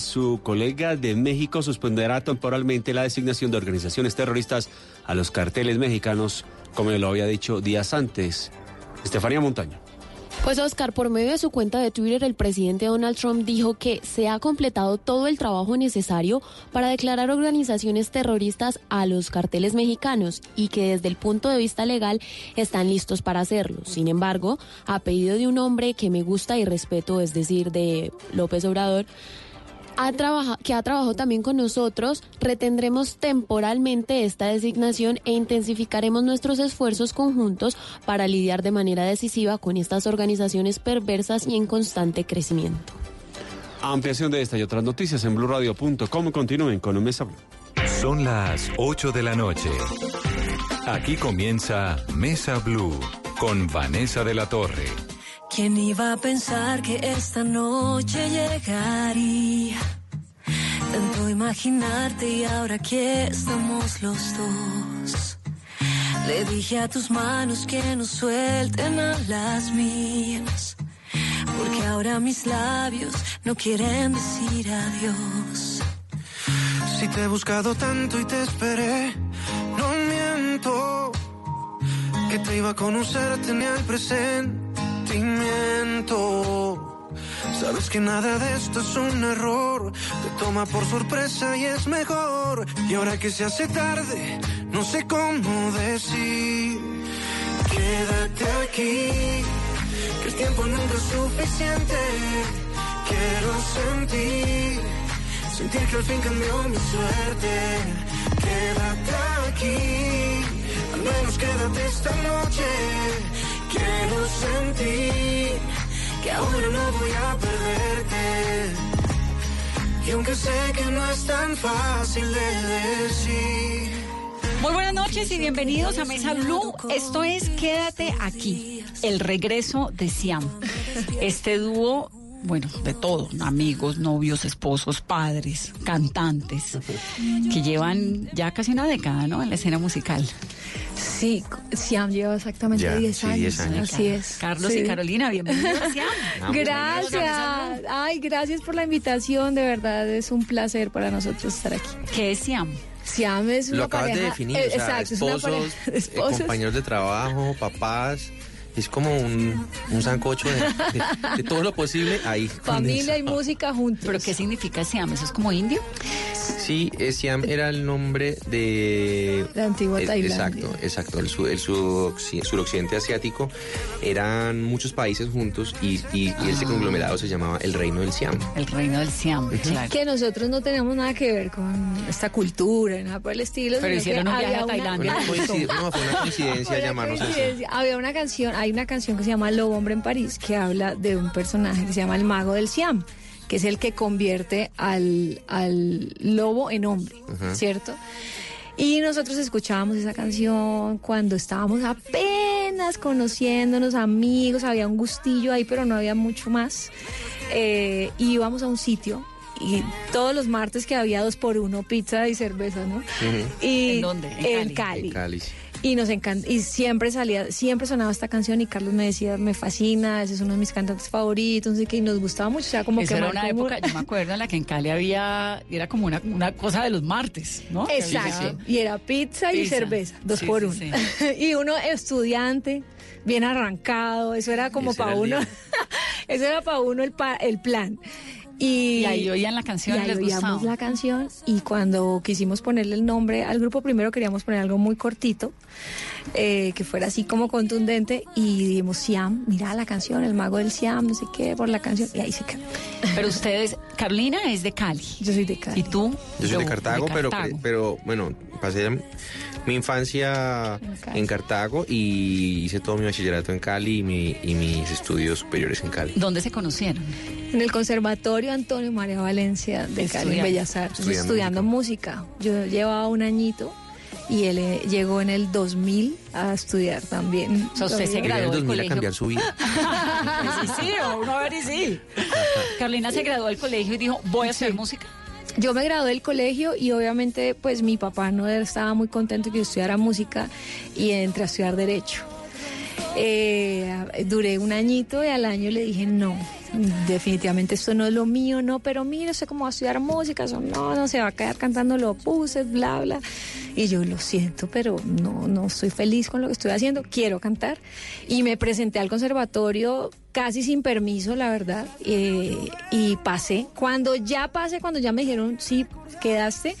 Su colega de México suspenderá temporalmente la designación de organizaciones terroristas a los carteles mexicanos, como lo había dicho días antes. Estefanía Montaño. Pues Oscar, por medio de su cuenta de Twitter, el presidente Donald Trump dijo que se ha completado todo el trabajo necesario para declarar organizaciones terroristas a los carteles mexicanos y que desde el punto de vista legal están listos para hacerlo. Sin embargo, a pedido de un hombre que me gusta y respeto, es decir, de López Obrador, ha que ha trabajado también con nosotros, retendremos temporalmente esta designación e intensificaremos nuestros esfuerzos conjuntos para lidiar de manera decisiva con estas organizaciones perversas y en constante crecimiento. Ampliación de esta y otras noticias en blurradio.com. Continúen con un Mesa Blue. Son las 8 de la noche. Aquí comienza Mesa Blue con Vanessa de la Torre. ¿Quién iba a pensar que esta noche llegaría? Tanto imaginarte y ahora aquí estamos los dos. Le dije a tus manos que no suelten a las mías. Porque ahora mis labios no quieren decir adiós. Si te he buscado tanto y te esperé, no miento. Que te iba a conocer, tenía el presente Sabes que nada de esto es un error, te toma por sorpresa y es mejor. Y ahora que se hace tarde, no sé cómo decir. Quédate aquí, que el tiempo nunca es suficiente. Quiero sentir, sentir que al fin cambió mi suerte. Quédate aquí, al menos quédate esta noche que ahora no voy a perderte. Y aunque sé que no es tan fácil de decir. Muy buenas noches y bienvenidos a Mesa Blue. Esto es Quédate aquí, el regreso de Siam. Este dúo bueno, de todo, amigos, novios, esposos, padres, cantantes, que llevan ya casi una década, ¿no? En la escena musical. Sí, Siam lleva exactamente 10 años. Así es. Carlos y Carolina, bienvenidos a Siam. Gracias. Ay, gracias por la invitación, de verdad es un placer para nosotros estar aquí. ¿Qué es Siam? Siam es una Lo acabas pareja, de definir, eh, o sea, exacto, es una esposos, pareja eh, esposos. compañeros de trabajo, papás. Es como un, un sancocho de, de- de todo lo posible ahí. Familia y música juntos. ¿Pero qué significa Siam? ¿Eso es como indio? Sí, Siam era el nombre de... La antigua eh, Tailandia. Exacto, exacto. El, su- el surocci- suroccidente asiático eran muchos países juntos y, y- y Ah. ese conglomerado se llamaba el Reino del Siam. El reino del Siam, claro. que nosotros no tenemos nada que ver con esta cultura, nada por el estilo. Pero hicieron un viaje a una- Tailandia. Una no, fue una coincidencia llamarnos así. Había una canción, hay una canción que se llama Lobo Hombre en París que habla de un personaje que se llama el mago del Siam, que es el que convierte al, al lobo en hombre, ¿cierto? Y nosotros escuchábamos esa canción cuando estábamos apenas conociéndonos, amigos, había un gustillo ahí, pero no había mucho más. Eh, íbamos a un sitio y todos los martes que había dos por uno, pizza y cerveza, ¿no? y ¿En dónde? En En Cali. Cali. En Cali. Y nos encanta, y siempre salía, siempre sonaba esta canción y Carlos me decía, me fascina, ese es uno de mis cantantes favoritos, y nos gustaba mucho, o sea, como Eso que era una época, yo me acuerdo, en la que en Cali había, era como una, una cosa de los martes, ¿no? Que Exacto, había- y era pizza y cerveza, dos Sí, por sí, uno. y uno estudiante, bien arrancado, eso era como para uno, eso era para uno el, pa- el plan. Y, Y ahí oían la canción y y ahí les oíamos gustaba. la canción y cuando quisimos ponerle el nombre al grupo, primero queríamos poner algo muy cortito, eh, que fuera así como contundente y dijimos Siam, mira la canción, el mago del Siam, no sé qué, por la canción y ahí se quedó. Pero ustedes, Carolina es de Cali. Yo soy de Cali. ¿Y tú? Yo soy de Cartago, pero, Cartago. pero bueno, pasé mi infancia En Cali. en Cartago y hice todo mi bachillerato en Cali y, mi- y mis estudios superiores en Cali. ¿Dónde se conocieron? En el Conservatorio Antonio María Valencia de Cali, en Estudiando. Bellas Artes, Estudiando estudiando música. Yo llevaba un añito y él eh, llegó en el 2000 a estudiar también. O sea, usted se graduó del 2000 a cambiar su vida. Sí, sí, o uno a ver y sí. Carolina se graduó del colegio y dijo, voy a hacer música. Yo me gradué del colegio y obviamente pues mi papá no estaba muy contento que estudiara música y entré a estudiar derecho. Eh, duré un añito y al año le dije no, definitivamente esto no es lo mío, no, pero mira, sé cómo va a estudiar música, eso no, no se va a quedar cantando lo puse, bla, bla. Y yo lo siento, pero no, no estoy feliz con lo que estoy haciendo, quiero cantar. Y me presenté al conservatorio casi sin permiso, la verdad, eh, y pasé. Cuando ya pasé, cuando ya me dijeron, sí, quedaste,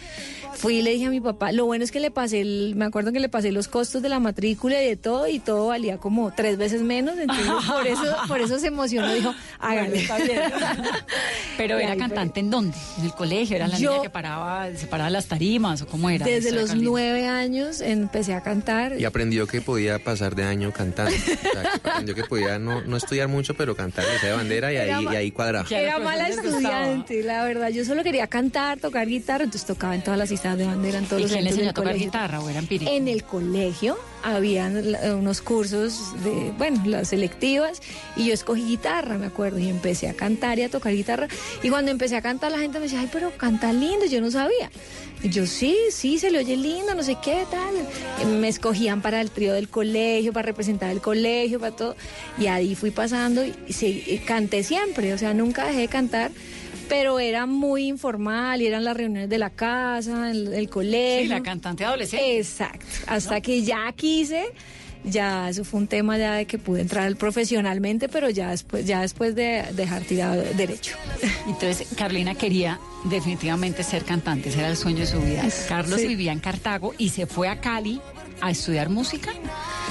fui y le dije a mi papá, lo bueno es que le pasé, el, me acuerdo que le pasé los costos de la matrícula y de todo, y todo valía como tres veces menos, entonces por eso, por eso se emocionó, dijo, hágale. Está bien. Pero era cantante en dónde? ¿En el colegio? ¿Era la Yo- niña que paraba, separaba las tarimas o cómo era? Desde los Carolina? nueve años empecé a cantar. Y aprendió que podía pasar de año cantando. O sea, que aprendió que podía no, no estudiar mucho, pero cantar esa de bandera y Era ahí, y ahí cuadraba. Era mala estudiante, la verdad. Yo solo quería cantar, tocar guitarra, entonces tocaba en todas las islas de bandera, en todos ¿Y los quién le enseñó a tocar colegio. guitarra o era empírico? En el colegio habían unos cursos de, bueno, las selectivas, y yo escogí guitarra, me acuerdo, y empecé a cantar y a tocar guitarra. Y cuando empecé a cantar, la gente me decía, ay, pero canta lindo, yo no sabía. Y yo, sí, sí, se le oye lindo, no sé qué, tal. Me escogían para el trío del colegio, para representar el colegio, para todo. Y ahí fui pasando y, sí, y canté siempre, o sea, nunca dejé de cantar. Pero era muy informal y eran las reuniones de la casa, el, el colegio. Sí, la cantante adolescente. Exacto. Hasta que ya quise, ya eso fue un tema ya de que pude entrar profesionalmente, pero ya después, ya después de dejar tirado derecho. Entonces, Carolina quería definitivamente ser cantante, ese era el sueño de su vida. Carlos Sí. vivía en Cartago y se fue a Cali a estudiar música.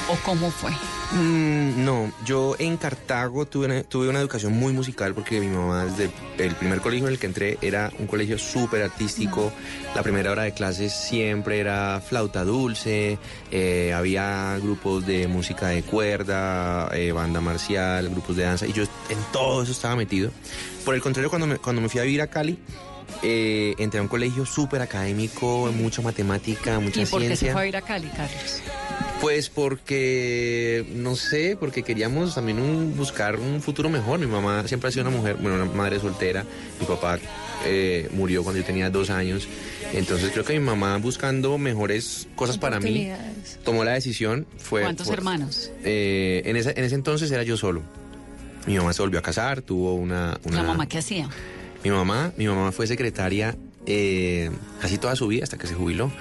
¿O cómo fue? Mm, no, yo en Cartago tuve una, tuve una educación muy musical porque mi mamá desde el primer colegio en el que entré era un colegio súper artístico. La primera hora de clases siempre era flauta dulce, eh, había grupos de música de cuerda, eh, banda marcial, grupos de danza y yo en todo eso estaba metido. Por el contrario, cuando cuando me fui a vivir a Cali, eh, entré a un colegio súper académico, mucha matemática, mucha ¿Y por qué se ciencia. fue a ir a Cali, Carlos? Pues porque, no sé, porque queríamos también un- buscar un futuro mejor. Mi mamá siempre ha sido una mujer, bueno, una madre soltera. Mi papá eh, murió cuando yo tenía dos años. Entonces creo que mi mamá buscando mejores cosas para mí tomó la decisión. Fue ¿Cuántos hermanos? eh, en, ese, en ese entonces era yo solo. Mi mamá se volvió a casar, tuvo una... una ¿La mamá qué hacía? Mi mamá, mi mamá fue secretaria eh, casi toda su vida hasta que se jubiló.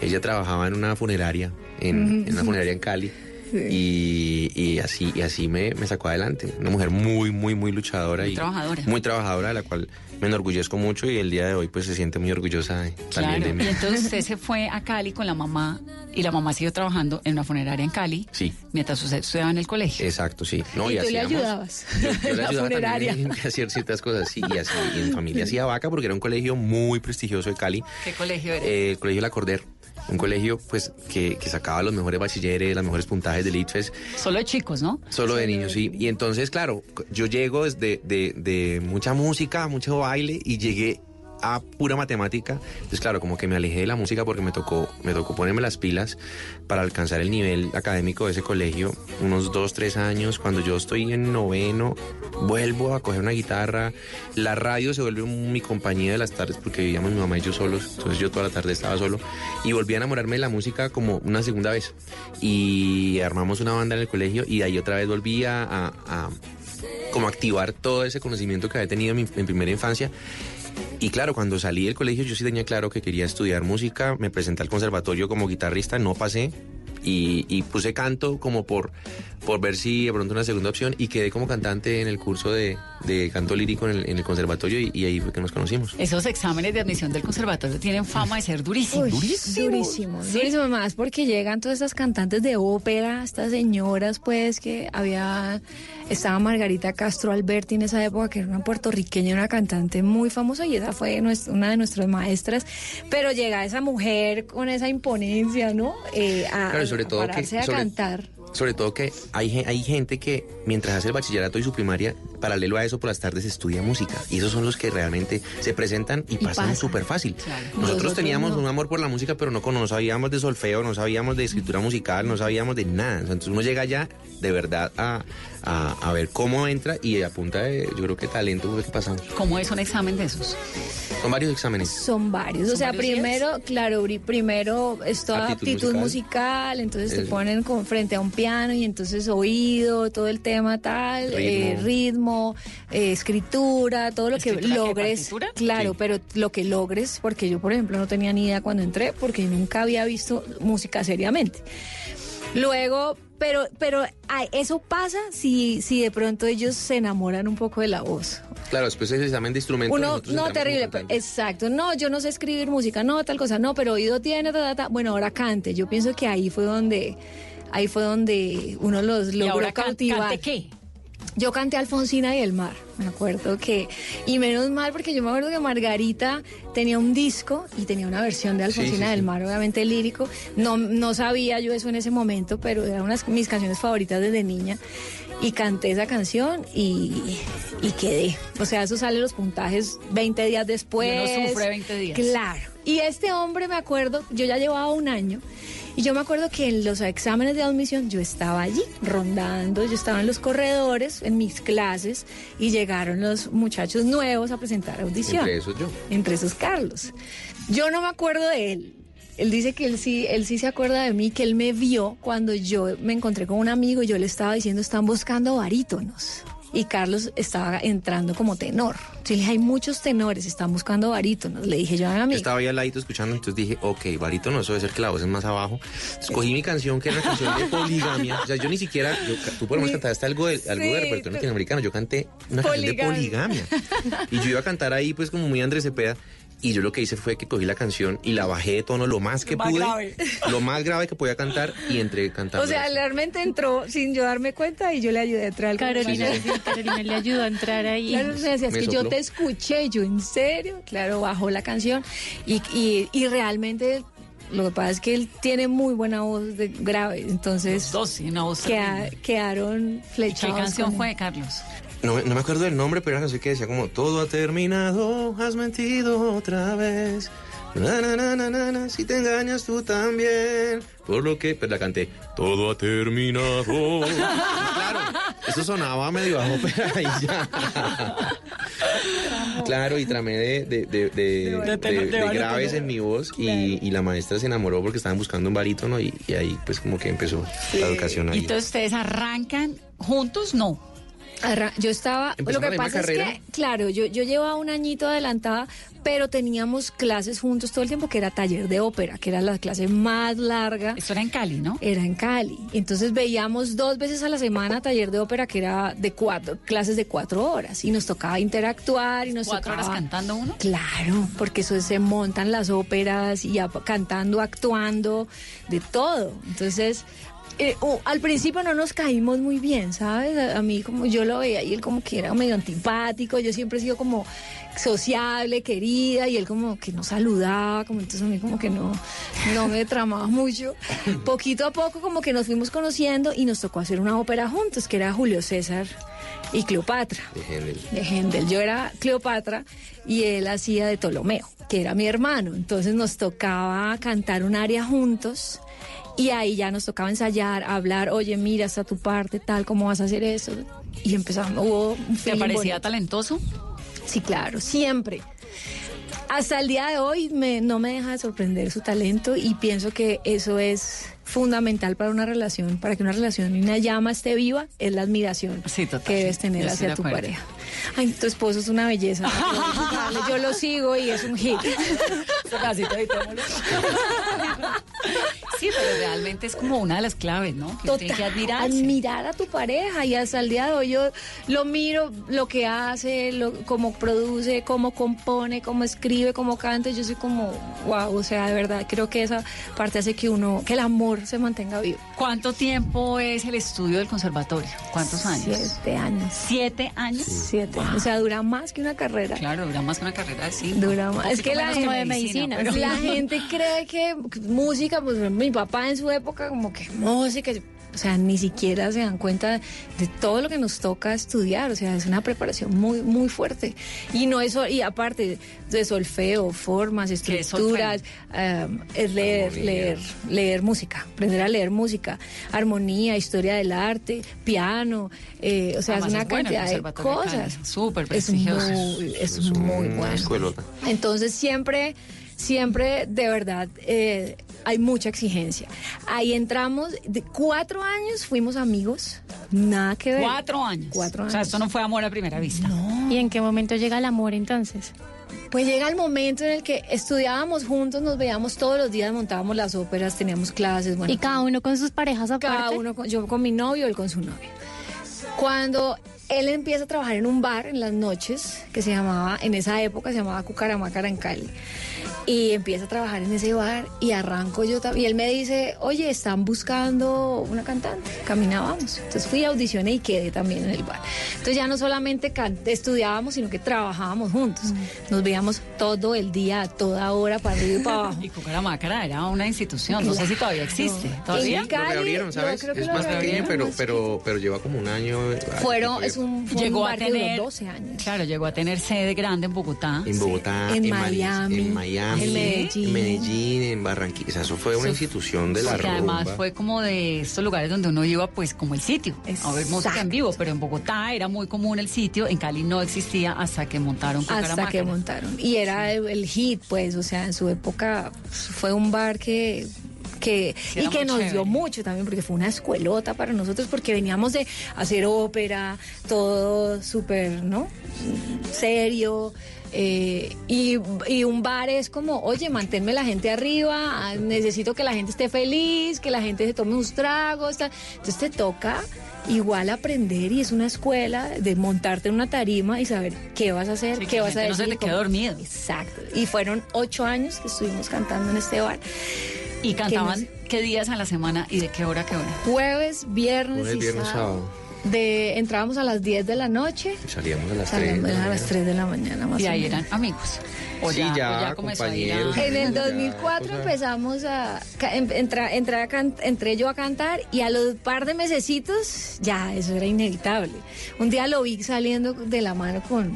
Ella trabajaba en una funeraria, en, en una funeraria en Cali. Y, y así, y así me, me sacó adelante. Una mujer muy, muy, muy luchadora. Muy y trabajadora. Muy trabajadora, de la cual me enorgullezco mucho y el día de hoy pues se siente muy orgullosa de- también Claro. de mí. Y entonces usted se fue a Cali con la mamá y la mamá siguió trabajando en una funeraria en Cali. Sí. Mientras usted estudiaba en el colegio. Exacto, sí. No, Y tú le ayudabas. Yo, yo En le la ayudaba funeraria. también a hacer ciertas cosas, sí, y así. Y en familia hacía vaca porque era un colegio muy prestigioso de Cali. ¿Qué colegio era? Eh, el colegio La Corder. Un colegio pues que, que sacaba los mejores bachilleres, los mejores puntajes del ITFES, Solo de chicos, ¿no? solo de niños, sí. Y entonces, claro, yo llego desde de, de mucha música, mucho baile y llegué a pura matemática. Entonces, claro, como que me alejé de la música porque me tocó, me tocó ponerme las pilas para alcanzar el nivel académico de ese colegio. Unos dos, tres años, cuando yo estoy en noveno, vuelvo a coger una guitarra. La radio se vuelve mi compañía de las tardes porque vivíamos mi mamá y yo solos. Entonces yo toda la tarde estaba solo. Y volví a enamorarme de la música como una segunda vez. Y armamos una banda en el colegio y de ahí otra vez volví a, a- a como activar todo ese conocimiento que había tenido en mi en primera infancia. Y claro, cuando salí del colegio yo sí tenía claro que quería estudiar música, me presenté al conservatorio como guitarrista, no pasé. Y, y puse canto como por, por ver si de pronto una segunda opción y quedé como cantante en el curso de, de canto lírico en el, en el conservatorio y, y ahí fue que nos conocimos. Esos exámenes de admisión del conservatorio tienen fama de ser durísimos. Uy, durísimo. Durísimo más porque llegan todas estas cantantes de ópera, estas señoras, pues, que había. Estaba Margarita Castro Alberti en esa época, que era una puertorriqueña, una cantante muy famosa, y esa fue una de nuestras maestras. Pero llega esa mujer con esa imponencia, ¿no? Eh, a, Claro, y sobre a todo que- pararse a sobre- cantar. Sobre todo que hay, hay gente que mientras hace el bachillerato y su primaria, paralelo a eso por las tardes estudia música. Y esos son los que realmente se presentan y, pasan pasan. súper fácil. Claro. Nosotros, Nosotros teníamos no. un amor por la música, pero no, con- no sabíamos de solfeo, no sabíamos de escritura musical, no sabíamos de nada. Entonces uno llega allá de verdad a, a- a ver cómo entra y a punta de, yo creo que talento fue que pasamos. ¿Cómo es un examen de esos? Son varios exámenes. Son varios. O ¿Son sea, varios primero, claro, bri- primero es toda Aptitud aptitud, musical. musical. entonces te ponen con, frente a un piano y entonces oído, todo el tema tal, eh, Ritmo. eh, escritura, todo lo que ¿Escritura qué, logres. partitura? Claro, Sí. pero lo que logres, porque yo por ejemplo no tenía ni idea cuando entré, porque nunca había visto música seriamente. Luego, pero, pero ay, eso pasa si, si de pronto ellos se enamoran un poco de la voz. Claro, después ese examen de instrumentos. Uno, no, terrible, exacto. No, yo no sé escribir música, no, tal cosa, no, pero oído tiene, ta, ta, ta. Bueno, ahora cante. Yo pienso que ahí fue donde, ahí fue donde uno los ¿Y logró ahora can- cautivar. cante qué? Yo canté Alfonsina y el mar, me acuerdo que, y menos mal porque yo me acuerdo que Margarita tenía un disco y tenía una versión de Alfonsina sí, sí. del mar, obviamente lírico. No, no sabía yo eso en ese momento, pero era una de mis canciones favoritas desde niña. Y canté esa canción y, y quedé. O sea, eso sale los puntajes 20 días después. Y uno sufre 20 días. Claro. Y este hombre, me acuerdo, yo ya llevaba un año. Y yo me acuerdo que en los exámenes de admisión yo estaba allí rondando, yo estaba en los corredores, en mis clases, y llegaron los muchachos nuevos a presentar audición. Entre esos yo. Entre esos Carlos. Yo no me acuerdo de él. Él dice que él sí, él sí se acuerda de mí, que él me vio cuando yo me encontré con un amigo y yo le estaba diciendo, están buscando barítonos. Y Carlos estaba entrando como tenor. Le dije, hay muchos tenores, están buscando barítonos. Le dije yo a mi Yo amigo. estaba ahí al ladito escuchando, entonces dije, ok, barítono, eso debe ser que la voz es más abajo. Escogí mi canción, que era una canción de poligamia. O sea, yo ni siquiera, yo, tú por lo menos cantaste algo de, algo de repertorio latinoamericano, yo canté una canción de Poligamia. poligamia. Y yo iba a cantar ahí, pues, como muy Andrés Cepeda. Y yo lo que hice fue que cogí la canción y la bajé de tono lo más que Lo más pude. grave. Lo más grave que podía cantar y entre cantando. O sea, realmente entró sin yo darme cuenta y yo le ayudé a entrar al Carolina, Sí, sí, Carolina le ayudó a entrar ahí. Claro, me decía, es Me que yo te escuché, yo en serio, claro, bajó la canción y, y, y realmente lo que pasa es que él tiene muy buena voz de grave, entonces Dos, sí, una voz queda- quedaron ¿Qué flechados. canción con él. fue, Carlos? No, me- no me acuerdo del nombre, pero era canción que decía como Todo ha terminado, has mentido otra vez. Na, na, na, na, na, na, si te engañas tú también. Por lo que, pues la canté. Todo ha terminado. Claro, eso sonaba medio bajo, pero ahí ya. Claro, y tramé de, de, de, de- De- de- de- de de barítono. graves en mi voz y, y la maestra se enamoró porque estaban buscando un barítono y, y ahí pues como que empezó la educación Y ahí. entonces ustedes arrancan juntos, no. Arra- Yo estaba, ¿Empezamos lo que pasa es que, claro, yo, yo llevaba un añito adelantada, pero teníamos clases juntos todo el tiempo, que era taller de ópera, que era la clase más larga. Esto era en Cali, ¿no? Era en Cali. Entonces veíamos dos veces a la semana taller de ópera que era de cuatro, clases de cuatro horas. Y nos tocaba interactuar y nos Cuatro horas tocaba- cantando uno. Claro, porque eso se montan las óperas y ap- cantando, actuando, de todo. Entonces, eh, oh, al principio no nos caímos muy bien, ¿sabes? A, a mí como yo lo veía y él como que era medio antipático, yo siempre he sido como sociable, querida, y él como que no saludaba, como entonces a mí como que no, no me tramaba mucho. Poquito a poco como que nos fuimos conociendo y nos tocó hacer una ópera juntos, que era Julio César y Cleopatra De Händel. de Händel. Yo era Cleopatra y él hacía de Ptolomeo, que era mi hermano. Entonces nos tocaba cantar un aria juntos y ahí ya nos tocaba ensayar, hablar, oye, mira, está tu parte, tal, ¿cómo vas a hacer eso? Y empezamos, hubo un ¿Te parecía bonito. talentoso? Sí, claro, siempre. Hasta el día de hoy me- no me deja de sorprender su talento y pienso que eso es fundamental para una relación, para que una relación y una llama esté viva, es la admiración Sí, que debes tener Yo hacia tu pareja. Ay, tu esposo es una belleza. Yo lo sigo y es un hit. Sí, pero realmente es como una de las claves, ¿no? Que que admirarse. admirar a tu pareja y hasta el día de hoy yo lo miro, lo que hace, lo, cómo produce, cómo compone, cómo escribe, cómo canta. Yo soy como, wow, o sea, de verdad, creo que esa parte hace que uno, que el amor se mantenga vivo. ¿Cuánto tiempo es el estudio del conservatorio? ¿Cuántos años? Siete años. ¿Siete años? Siete. O sea, dura más que una carrera. Claro, dura más que una carrera de cinco. Dura más. Es que la gente- medicina, pero- La gente cree que música, pues mi papá en su época, como que música, o sea, ni siquiera se dan cuenta de todo lo que nos toca estudiar, o sea, es una preparación muy, muy fuerte. Y no eso, y aparte de solfeo, formas, ¿Qué es estructuras, um, es leer, Armonía. leer, leer música, aprender a leer música, armonía, historia del arte, piano, eh, o sea, Además, es una es cantidad de cosas. súper Es prestigioso. muy, es Es muy una bueno. escuelota. Entonces siempre, siempre de verdad, eh, hay mucha exigencia. Ahí entramos, de cuatro años fuimos amigos, nada que ver. Cuatro años. Cuatro O sea, años. esto no fue amor a primera vista. ¿Y en qué momento llega el amor entonces? Pues llega el momento en el que estudiábamos juntos, nos veíamos todos los días, montábamos las óperas, teníamos clases, bueno. Y cada uno con sus parejas aparte. Cada uno, con- yo con mi novio, él con su novia. Cuando él empieza a trabajar en un bar en las noches, que se llamaba, en esa época se llamaba Cucaramácara en Cali, y empieza a trabajar en ese bar y arranco yo también. Y él me dice, oye, están buscando una cantante, caminábamos. Entonces fui a audiciones y quedé también en el bar. Entonces ya no solamente can- estudiábamos, sino que trabajábamos juntos. Nos veíamos todo el día, a toda hora, para arriba y para abajo. Y Cucaramácara era una institución, no sé si todavía existe. ¿Todavía? En Cali, lo reabrieron, ¿sabes? Es lo más pequeño, reabrieron, pero, más pero, pero lleva como un año. eh, Fueron, es un, fue Llegó un a tener 12 años. Claro, llegó a tener sede grande en Bogotá. En Bogotá, En Miami, en Miami, en Medellín. en Medellín, en Barranquilla. O sea, eso fue una institución de la Porque además rumba. fue como de estos lugares donde uno iba pues como el sitio a ver música en Exacto. vivo, pero en Bogotá era muy común el sitio, en Cali no existía hasta que montaron Hasta que montaron. Y era el, el hit, pues, o sea, en su época fue un bar que que y que nos chévere. dio mucho también porque fue una escuelota para nosotros porque veníamos de hacer ópera todo súper no serio eh, y, y un bar es como, oye, manténme la gente arriba, ah, necesito que la gente esté feliz, que la gente se tome unos tragos. tal. Entonces te toca igual aprender y es una escuela de montarte en una tarima y saber qué vas a hacer, Sí, que qué la vas a gente no decir. se te quede cómo- dormido. Exacto. Y fueron ocho años que estuvimos cantando en este bar. Y cantaban Que qué días a la semana y de qué hora a qué hora. Jueves, viernes Jueves, y viernes, sábado. sábado. De, entrábamos a las 10 de la noche, Y Salíamos a las 3. salíamos a las 3 de la mañana más Y o ahí menos. eran amigos. O Sí, ya, ya, a a-. En el Ya, 2004 cosa- empezamos a em- entra- entré, a can- entré yo a cantar y a los par de mesecitos ya eso era inevitable. Un día lo vi saliendo de la mano con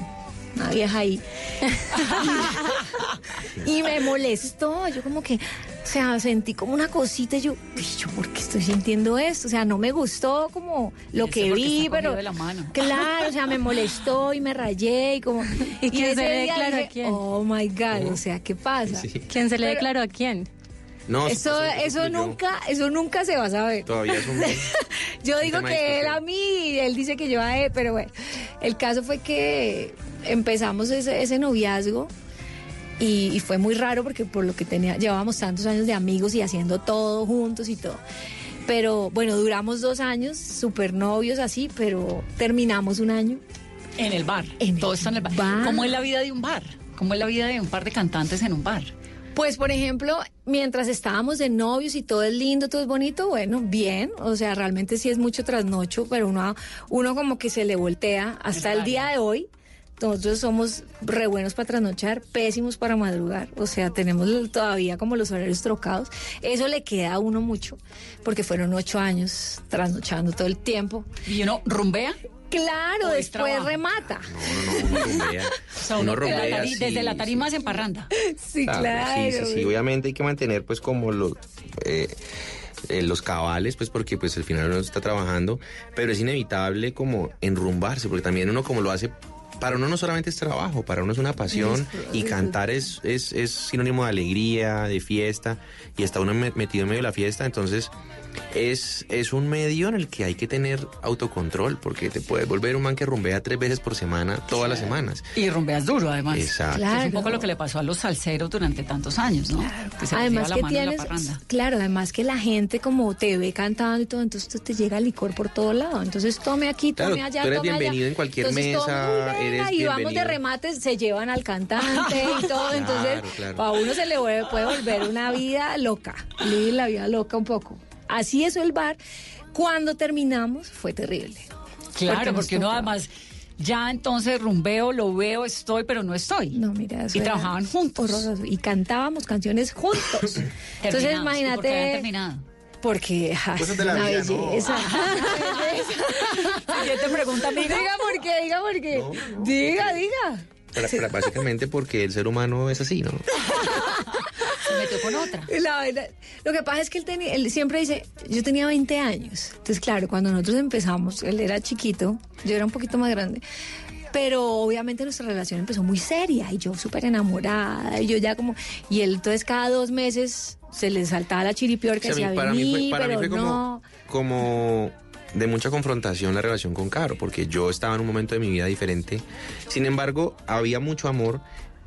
una vieja ahí y me molestó. Yo como que, o sea, sentí como una cosita. y Yo, "Uy, yo por qué estoy sintiendo esto? O sea, no me gustó como lo que vi, pero de la mano. claro, o sea, me molestó y me rayé y como ¿Y quién se le declaró a quién? Oh my God, o sea, ¿qué pasa? Sí. ¿Quién se le Pero- declaró a quién? No, Eso, eso fui yo. nunca, eso nunca se va a saber. Todavía es un. Yo digo que él a mí y él dice que yo a él, pero bueno, el caso fue que empezamos ese, ese noviazgo y, y fue muy raro porque por lo que tenía, llevábamos tantos años de amigos y haciendo todo juntos y todo. Pero bueno, duramos dos años, súper novios así, pero terminamos un año. En el bar. En Todo el esto en el bar. bar. ¿Cómo es la vida de un bar? ¿Cómo es la vida de un par de cantantes en un bar? Pues, por ejemplo, mientras estábamos de novios y todo es lindo, todo es bonito, bueno, bien, o sea, realmente sí es mucho trasnocho, pero uno, uno como que se le voltea hasta el día de hoy. Nosotros somos re buenos para trasnochar, pésimos para madrugar, o sea, tenemos todavía como los horarios trocados. Eso le queda a uno mucho, porque fueron ocho años trasnochando todo el tiempo. Y uno rumbea. Claro, después trabajo. remata. No, no, no, uno rumbea. O sea, Uno uno desde la rumbea, tari- sí, desde la sí. tarima se emparranda. Sí, Claro, claro. Sí, sí, sí. Obviamente hay que mantener pues como los... eh, eh, los cabales, pues porque pues al final uno está trabajando, pero es inevitable como enrumbarse, porque también uno como lo hace, para uno no solamente es trabajo, para uno es una pasión y cantar es, es, es sinónimo de alegría, de fiesta, y está uno me- metido en medio de la fiesta, entonces es, es un medio en el que hay que tener autocontrol, porque te puedes volver un man que rumbea tres veces por semana, todas las semanas. Y rumbeas duro, además. Exacto. Claro. Es un poco lo que le pasó a los salseros durante tantos años, ¿no? Que se además que mano en la tienes, claro, además que la gente como te ve cantando y todo, entonces te- llega licor por todo lado. Entonces tome aquí, tome Claro, allá, tú eres tome allá. bienvenido en cualquier Entonces, mesa, y vamos de bienvenido. remate, se llevan al cantante y todo. Claro, entonces, claro. a uno se le vuelve- puede volver una vida loca, vivir la vida loca un poco. Así es el bar. Cuando terminamos fue terrible. Claro, porque tocaba. además ya entonces rumbeo, lo veo, estoy, pero no estoy. No, mira, eso Y era trabajaban juntos. horroroso. Y cantábamos canciones juntos. Entonces. ¿Y por qué habían imagínate. terminado? Porque Cosas es de la una vida, ¿no? belleza. Siguiente pregunta, amiga. diga por qué, diga por qué. Diga, diga. Para- para- básicamente porque el ser humano es así, ¿no? Se metió con otra. La verdad, lo que pasa es que él, tenía, él siempre dice, yo tenía 20 años. Entonces, claro, cuando nosotros empezamos, él era chiquito, yo era un poquito más grande. pero obviamente nuestra relación empezó muy seria y yo súper enamorada y yo ya como, y él entonces cada dos meses se le saltaba la chiripior que O sea, decía, para mí "Vení, fue, para mí pero fue como, no. como de mucha confrontación la relación con Caro, porque yo estaba en un momento de mi vida diferente. Sin embargo, había mucho amor,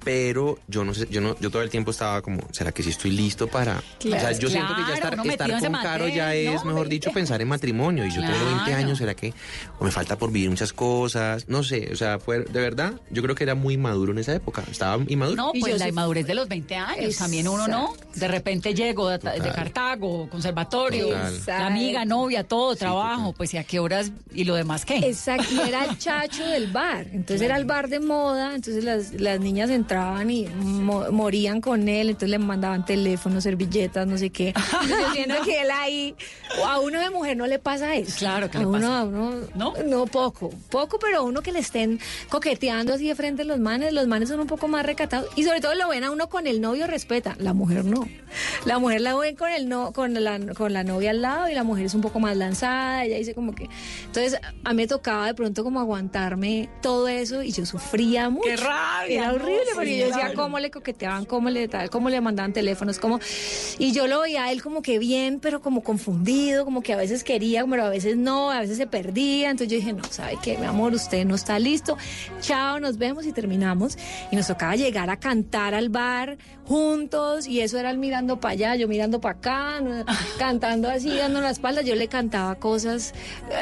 pero yo no sé, yo no, yo todo el tiempo estaba como, ¿será que sí estoy listo para? o sea, yo siento que ya estar, Claro, estar con Caro ya es, no, mejor dicho, pensar en matrimonio. Y yo tengo 20 Claro. años, ¿será que o me falta por vivir muchas cosas? No sé, o sea, fue de verdad, yo creo que era muy maduro en esa época. Estaba inmaduro. No, Y pues yo la inmadurez de los 20 años, también uno no. De repente llego de. Cartago, conservatorio, la amiga, novia, todo, trabajo, pues y a qué horas y lo demás qué. Exacto, y era el chacho del bar. Entonces era el bar de moda, entonces las, las niñas entraban y mo- morían con él, entonces le mandaban teléfonos, servilletas, no sé qué. Yo siento que él ahí, a uno de mujer no le pasa eso. Claro que a le uno, pasa. A uno, ¿No? no, poco, poco, pero a uno que le estén coqueteando así de frente a los manes, los manes son un poco más recatados y sobre todo lo ven a uno con el novio, respeta, la mujer no. La mujer la ven con el no, con la, con la novia al lado y la mujer es un poco más lanzada, ella dice como que... Entonces a mí me tocaba de pronto como aguantarme todo eso y yo sufría mucho. ¡Qué rabia! Era no, horrible sí, porque yo decía cómo le coqueteaban, cómo le tal, cómo le mandaban teléfonos, cómo... Y yo lo veía a él como que bien, pero como confundido, como que a veces quería, pero a veces no, a veces se perdía. Entonces yo dije, no, ¿sabe qué, mi amor? Usted no está listo. Chao, nos vemos y terminamos. Y nos tocaba llegar a cantar al bar juntos y eso era él mirando para allá, yo mirando para acá, no- cantando así, dando la espalda. Yo le cantaba cosas,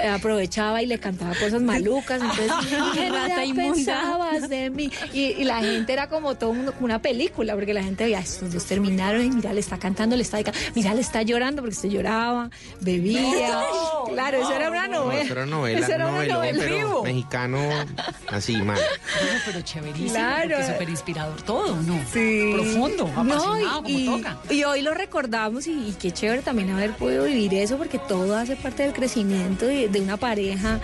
eh, aprovechaba y le cantaba cosas malucas. Entonces, ¿qué Rata pensabas de mí? Y, y la gente era como todo mundo, como una película, porque la gente veía, estos dos terminaron y mira, le está cantando, le está mira, le está llorando porque se lloraba, bebía. claro, eso era una No, novela. eso era novela, Eso era un una novelón, novela. pero vivo. mexicano así mal. No, pero chéverísimo, Claro. súper inspirador todo, ¿no? Sí. Profundo, apasionado, No, como y, toca. y hoy lo recordamos y, y qué chévere también haber podido vivir eso porque todo hace parte del crecimiento de, de una pareja,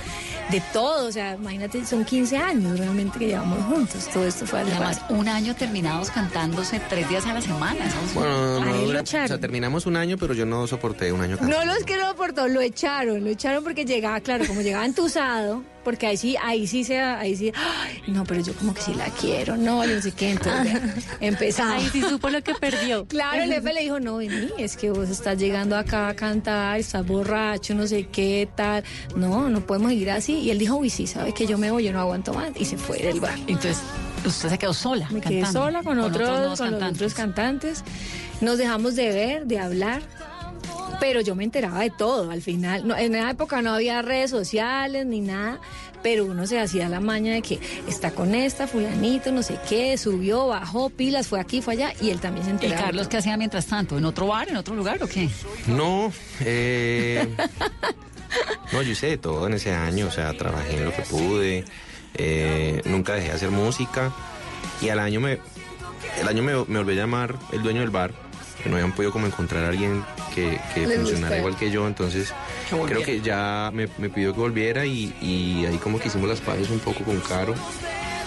de todo. O sea, imagínate, son 15 años realmente que llevamos juntos. Todo esto fue hace además, parte. un año terminados cantándose tres días a la semana. Bueno, no, Ahí dura- o sea, terminamos un año, pero yo no soporté un año No cantando. lo es que lo aportó, lo echaron, lo echaron porque llegaba, claro, como llegaba entusado, porque ahí sí, ahí sí se, ahí sí, "Ay, no, pero yo como que sí la quiero, no, yo no sé qué, entonces ya empezaba. Ahí sí supo lo que perdió. Claro, el jefe le dijo, no, vení, es que vos estás llegando acá a cantar, estás borracho, no sé qué tal, no, no podemos ir así. Y él dijo, uy, sí, sabe que yo me voy, yo no aguanto más, y se fue del bar. Entonces, usted se quedó sola. Me quedé cantando, sola con, otros, nuevos con los otros cantantes. Nos dejamos de ver, de hablar. Pero yo me enteraba de todo al final. No, en esa época no había redes sociales ni nada, pero uno se hacía la maña de que está con esta, fulanito, no sé qué, subió, bajó, pilas, fue aquí, fue allá, y él también se ¿Y enteraba. de Carlos qué hacía mientras tanto? ¿En otro bar, en otro lugar o qué? No, eh, no, yo hice de todo en ese año, o sea, trabajé en lo que pude, eh, nunca dejé de hacer música y al año me, el año me, me volvió a llamar el dueño del bar, que no habían podido como encontrar a alguien que, funcionara igual que yo, entonces creo que ya me, me pidió que volviera y, y ahí como que hicimos las paces un poco con Caro.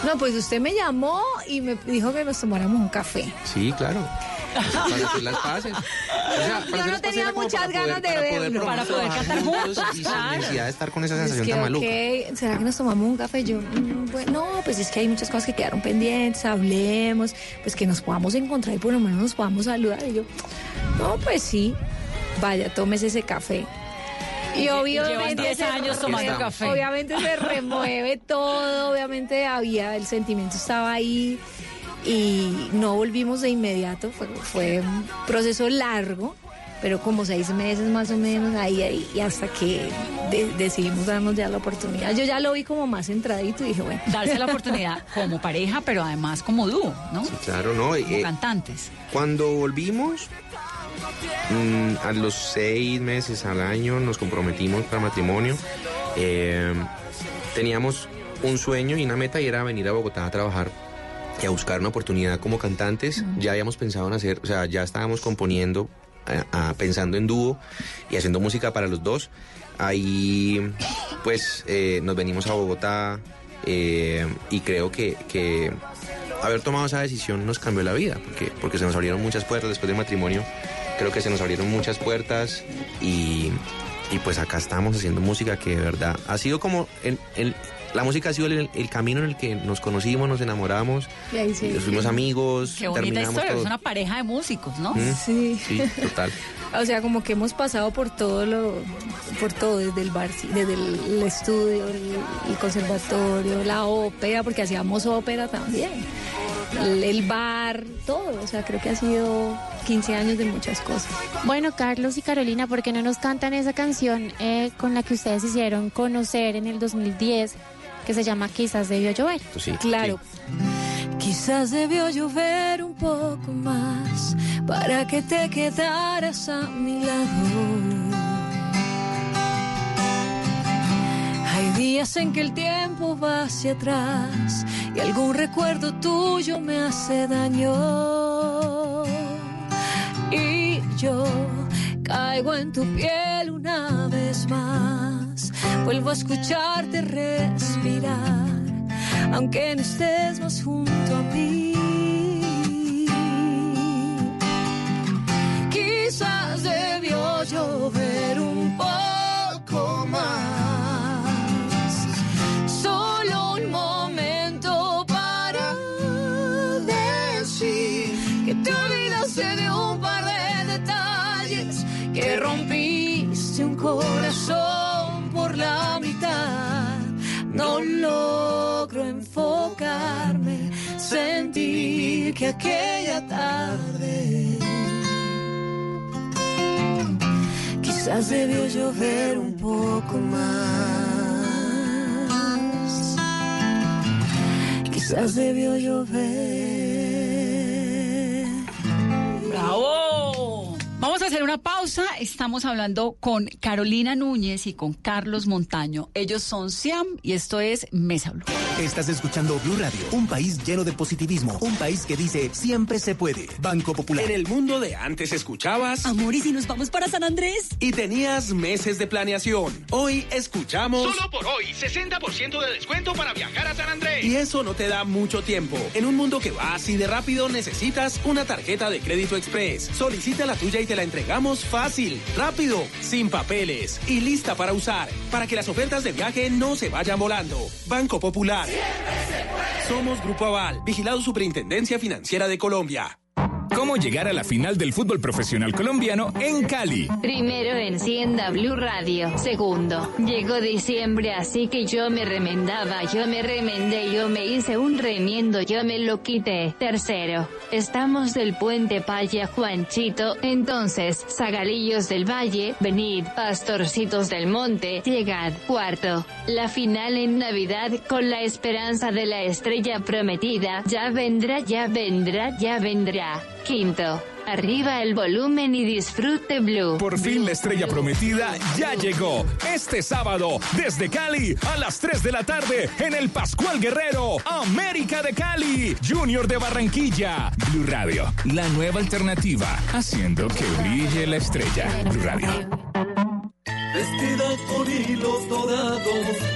No, pues usted me llamó y me dijo que nos tomáramos un café. Sí, claro. Para hacer las paces. O sea, para Yo no tenía muchas poder- ganas de para poder verlo. Para poder cantar juntos, y sin claro. necesidad de estar con esa Es sensación que, tan maluca. ¿será que nos tomamos un café? Yo, mm, bueno, no, pues es que hay muchas cosas que quedaron pendientes, hablemos, pues que nos podamos encontrar y por lo menos nos podamos saludar. Y yo, no, pues sí, vaya, tómese ese café. Y obviamente, 10 se- años tomando café. obviamente se remueve todo, obviamente había, el sentimiento estaba ahí y no volvimos de inmediato, fue, fue un proceso largo, pero como seis meses más o menos, ahí, ahí, y hasta que de- decidimos darnos ya la oportunidad. Yo ya lo vi como más centradito y dije, bueno, Darse la oportunidad como pareja, pero además como dúo, ¿no? Sí, claro, ¿no? Como Eh, cantantes. cuando volvimos, mm, a los seis meses al año nos comprometimos para matrimonio. Eh, teníamos un sueño y una meta y era venir a Bogotá a trabajar y a buscar una oportunidad como cantantes. Ya habíamos pensado en hacer, o sea, ya estábamos componiendo, eh, pensando en dúo y haciendo música para los dos. Ahí, pues, eh, nos venimos a Bogotá eh, y creo que, que haber tomado esa decisión nos cambió la vida, porque, porque se nos abrieron muchas puertas después del matrimonio. Creo que se nos abrieron muchas puertas y, y pues acá estamos haciendo música que de verdad ha sido como el, el- la música ha sido el, el camino en el que nos conocimos, nos enamoramos, Y ahí sí. y fuimos amigos, Qué bonita terminamos historia, todo. es una pareja de músicos, ¿no? Mm, Sí. Sí, total. O sea, como que hemos pasado por todo lo, por todo, desde el bar, sí, desde el, el estudio, el, el conservatorio, la ópera, porque hacíamos ópera también, el, el bar, todo. O sea, creo que ha sido 15 años de muchas cosas. Bueno, Carlos y Carolina, ¿por qué no nos cantan esa canción eh, con la que ustedes hicieron conocer en el 2010, que se llama Quizás debió llover? Tú sí. Claro. Quizás debió llover un poco más para que te quedaras a mi lado. Hay días en que el tiempo va hacia atrás y algún recuerdo tuyo me hace daño. Y yo caigo en tu piel una vez más. Vuelvo a escucharte respirar, aunque no estés más junto a mí. Quizás debió llover un poco corazón por la mitad. No logro enfocarme, sentir que aquella tarde quizás debió llover un poco más. Quizás debió llover. Hacer una pausa. Estamos hablando con Carolina Núñez y con Carlos Montaño. Ellos son Siam y esto es Mesa Blue. Estás escuchando Blue Radio, un país lleno de positivismo, un país que dice siempre se puede. Banco Popular. En el mundo de antes escuchabas Amor, ¿y si nos vamos para San Andrés? y tenías meses de planeación. Hoy escuchamos Solo por hoy, 60% de descuento para viajar a San Andrés. y eso no te da mucho tiempo. En un mundo que va así de rápido necesitas una tarjeta de crédito express. Solicita la tuya y te la entregamos fácil, rápido, sin papeles y lista para usar, para que las ofertas de viaje no se vayan volando. Banco Popular. Somos Grupo Aval, vigilado Superintendencia Financiera de Colombia. ¿Cómo llegar a la final del fútbol profesional colombiano en Cali? Primero encienda Blue Radio. Segundo, llegó diciembre, así que yo me remendaba, yo me remendé, yo me hice un remiendo, yo me lo quité. Tercero, estamos del puente Paya Juanchito, entonces, Zagalillos del Valle, venid, pastorcitos del monte, llegad. Cuarto, la final en Navidad con la esperanza de la estrella prometida, ya vendrá, ya vendrá, ya vendrá. Quinto, arriba el volumen y disfrute Blue. Por fin la estrella prometida ya llegó. Este sábado, desde Cali, a las 3 de la tarde, en el Pascual Guerrero, América de Cali, Junior de Barranquilla. Blue Radio, la nueva alternativa, haciendo que brille la estrella. Blue Radio. Vestida con hilos dorados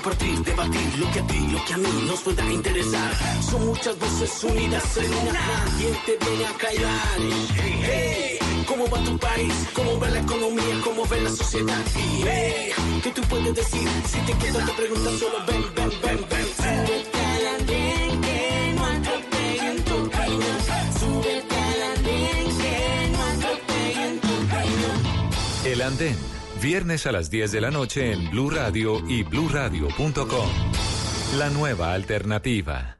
Compartir, debatir lo que a ti, lo que a mí nos pueda interesar. Son muchas voces unidas en una. ¿Quién te viene a callar? Hey, ¿Cómo va tu país? ¿Cómo va la economía? ¿Cómo va la sociedad? Hey, ¿Qué tú puedes decir? Si te quedas te preguntas solo ven, ven, ven, ven. Que no atropellen tu camino. Súbete andén que no atropellen tu camino. El Andén, viernes a las 10 de la noche en Blue Radio y bluradio.com. La nueva alternativa.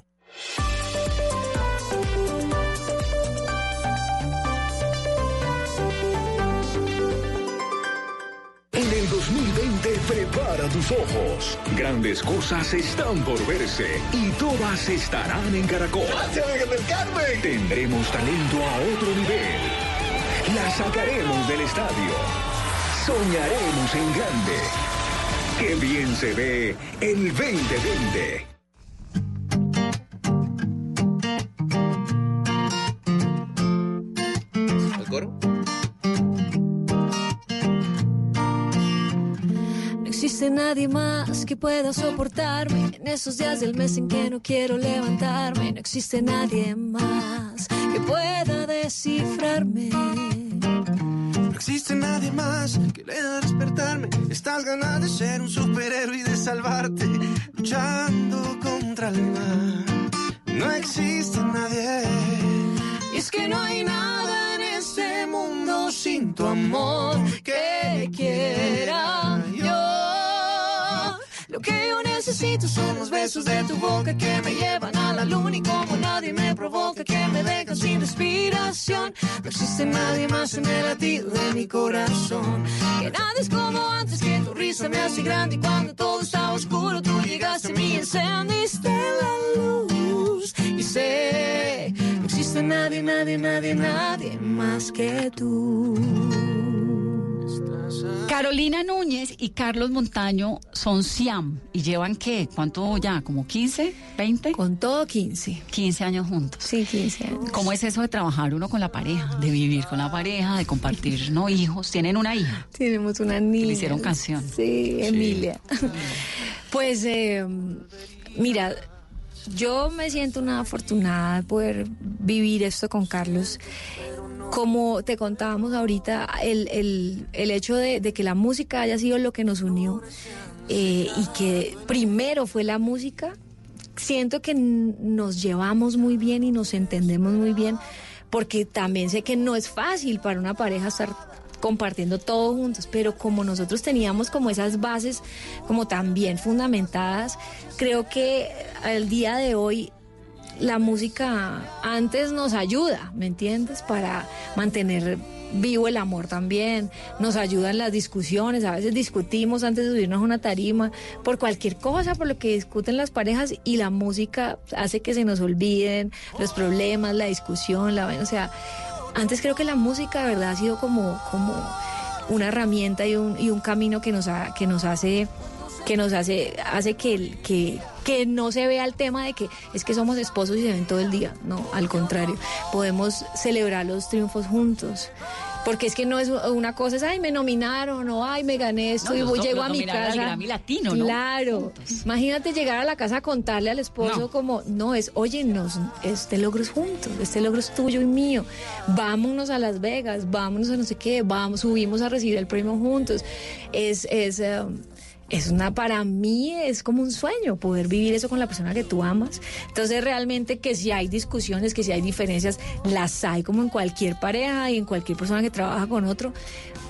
En el 2020 prepara tus ojos. Grandes cosas están por verse y todas estarán en Caracol. Tendremos talento a otro nivel. La sacaremos del estadio. Soñaremos en grande. Qué bien se ve el 2020. Coro? No existe nadie más que pueda soportarme en esos días del mes en que no quiero levantarme. No existe nadie más que pueda descifrarme. No existe nadie más que le da despertarme. Estas ganas de ser un superhéroe y de salvarte, luchando contra el mal. No existe nadie. Y es que no hay nada en este mundo sin tu amor que quiera. Lo que yo necesito son los besos de tu boca que me llevan a la luna y como nadie me provoca que me dejan sin respiración. No existe nadie más en el latido de mi corazón. Que nada es como antes que tu risa me hace grande y cuando todo estaba oscuro tú llegaste a mí y encendiste la luz. Y sé, no existe nadie, nadie, nadie, nadie más que tú. Carolina Núñez y Carlos Montaño son Siam y llevan qué? ¿Cuánto ya? ¿Como 15? ¿20? Con todo 15. 15 años juntos. Sí, 15 años. ¿Cómo es eso de trabajar uno con la pareja? De vivir con la pareja, de compartir, ¿no? Hijos. ¿Tienen una hija? Tenemos una niña. Le hicieron canción. Sí, Emilia. Pues, eh, mira, yo me siento una afortunada de poder vivir esto con Carlos. Como te contábamos ahorita, el, el- el hecho de, de que la música haya sido lo que nos unió eh, y que primero fue la música, siento que nos llevamos muy bien y nos entendemos muy bien, porque también sé que no es fácil para una pareja estar compartiendo todo juntos, pero como nosotros teníamos como esas bases como tan bien fundamentadas, creo que al día de hoy la música antes nos ayuda, ¿me entiendes? Para mantener vivo el amor también, nos ayuda en las discusiones, a veces discutimos antes de subirnos a una tarima por cualquier cosa, por lo que discuten las parejas y la música hace que se nos olviden los problemas, la discusión, la o sea, antes creo que la música de verdad ha sido como, como una herramienta y un, y un camino que nos, ha- que nos hace que nos hace hace que, que que no se vea el tema de que es que somos esposos y se ven todo el día. No al contrario podemos celebrar los triunfos juntos. Porque es que no es una cosa es ay me nominaron o ay me gané esto No, y voy, llego los a mi casa Latino, ¿no? claro. Imagínate llegar a la casa a contarle al esposo No. como no es oye nos este logro es juntos este logro es tuyo y mío. Vámonos a Las Vegas vámonos a no sé qué vamos subimos a recibir el premio juntos es es eh, es una, para mí es como un sueño poder vivir eso con la persona que tú amas. Entonces realmente que si hay discusiones, que si hay diferencias, las hay como en cualquier pareja y en cualquier persona que trabaja con otro,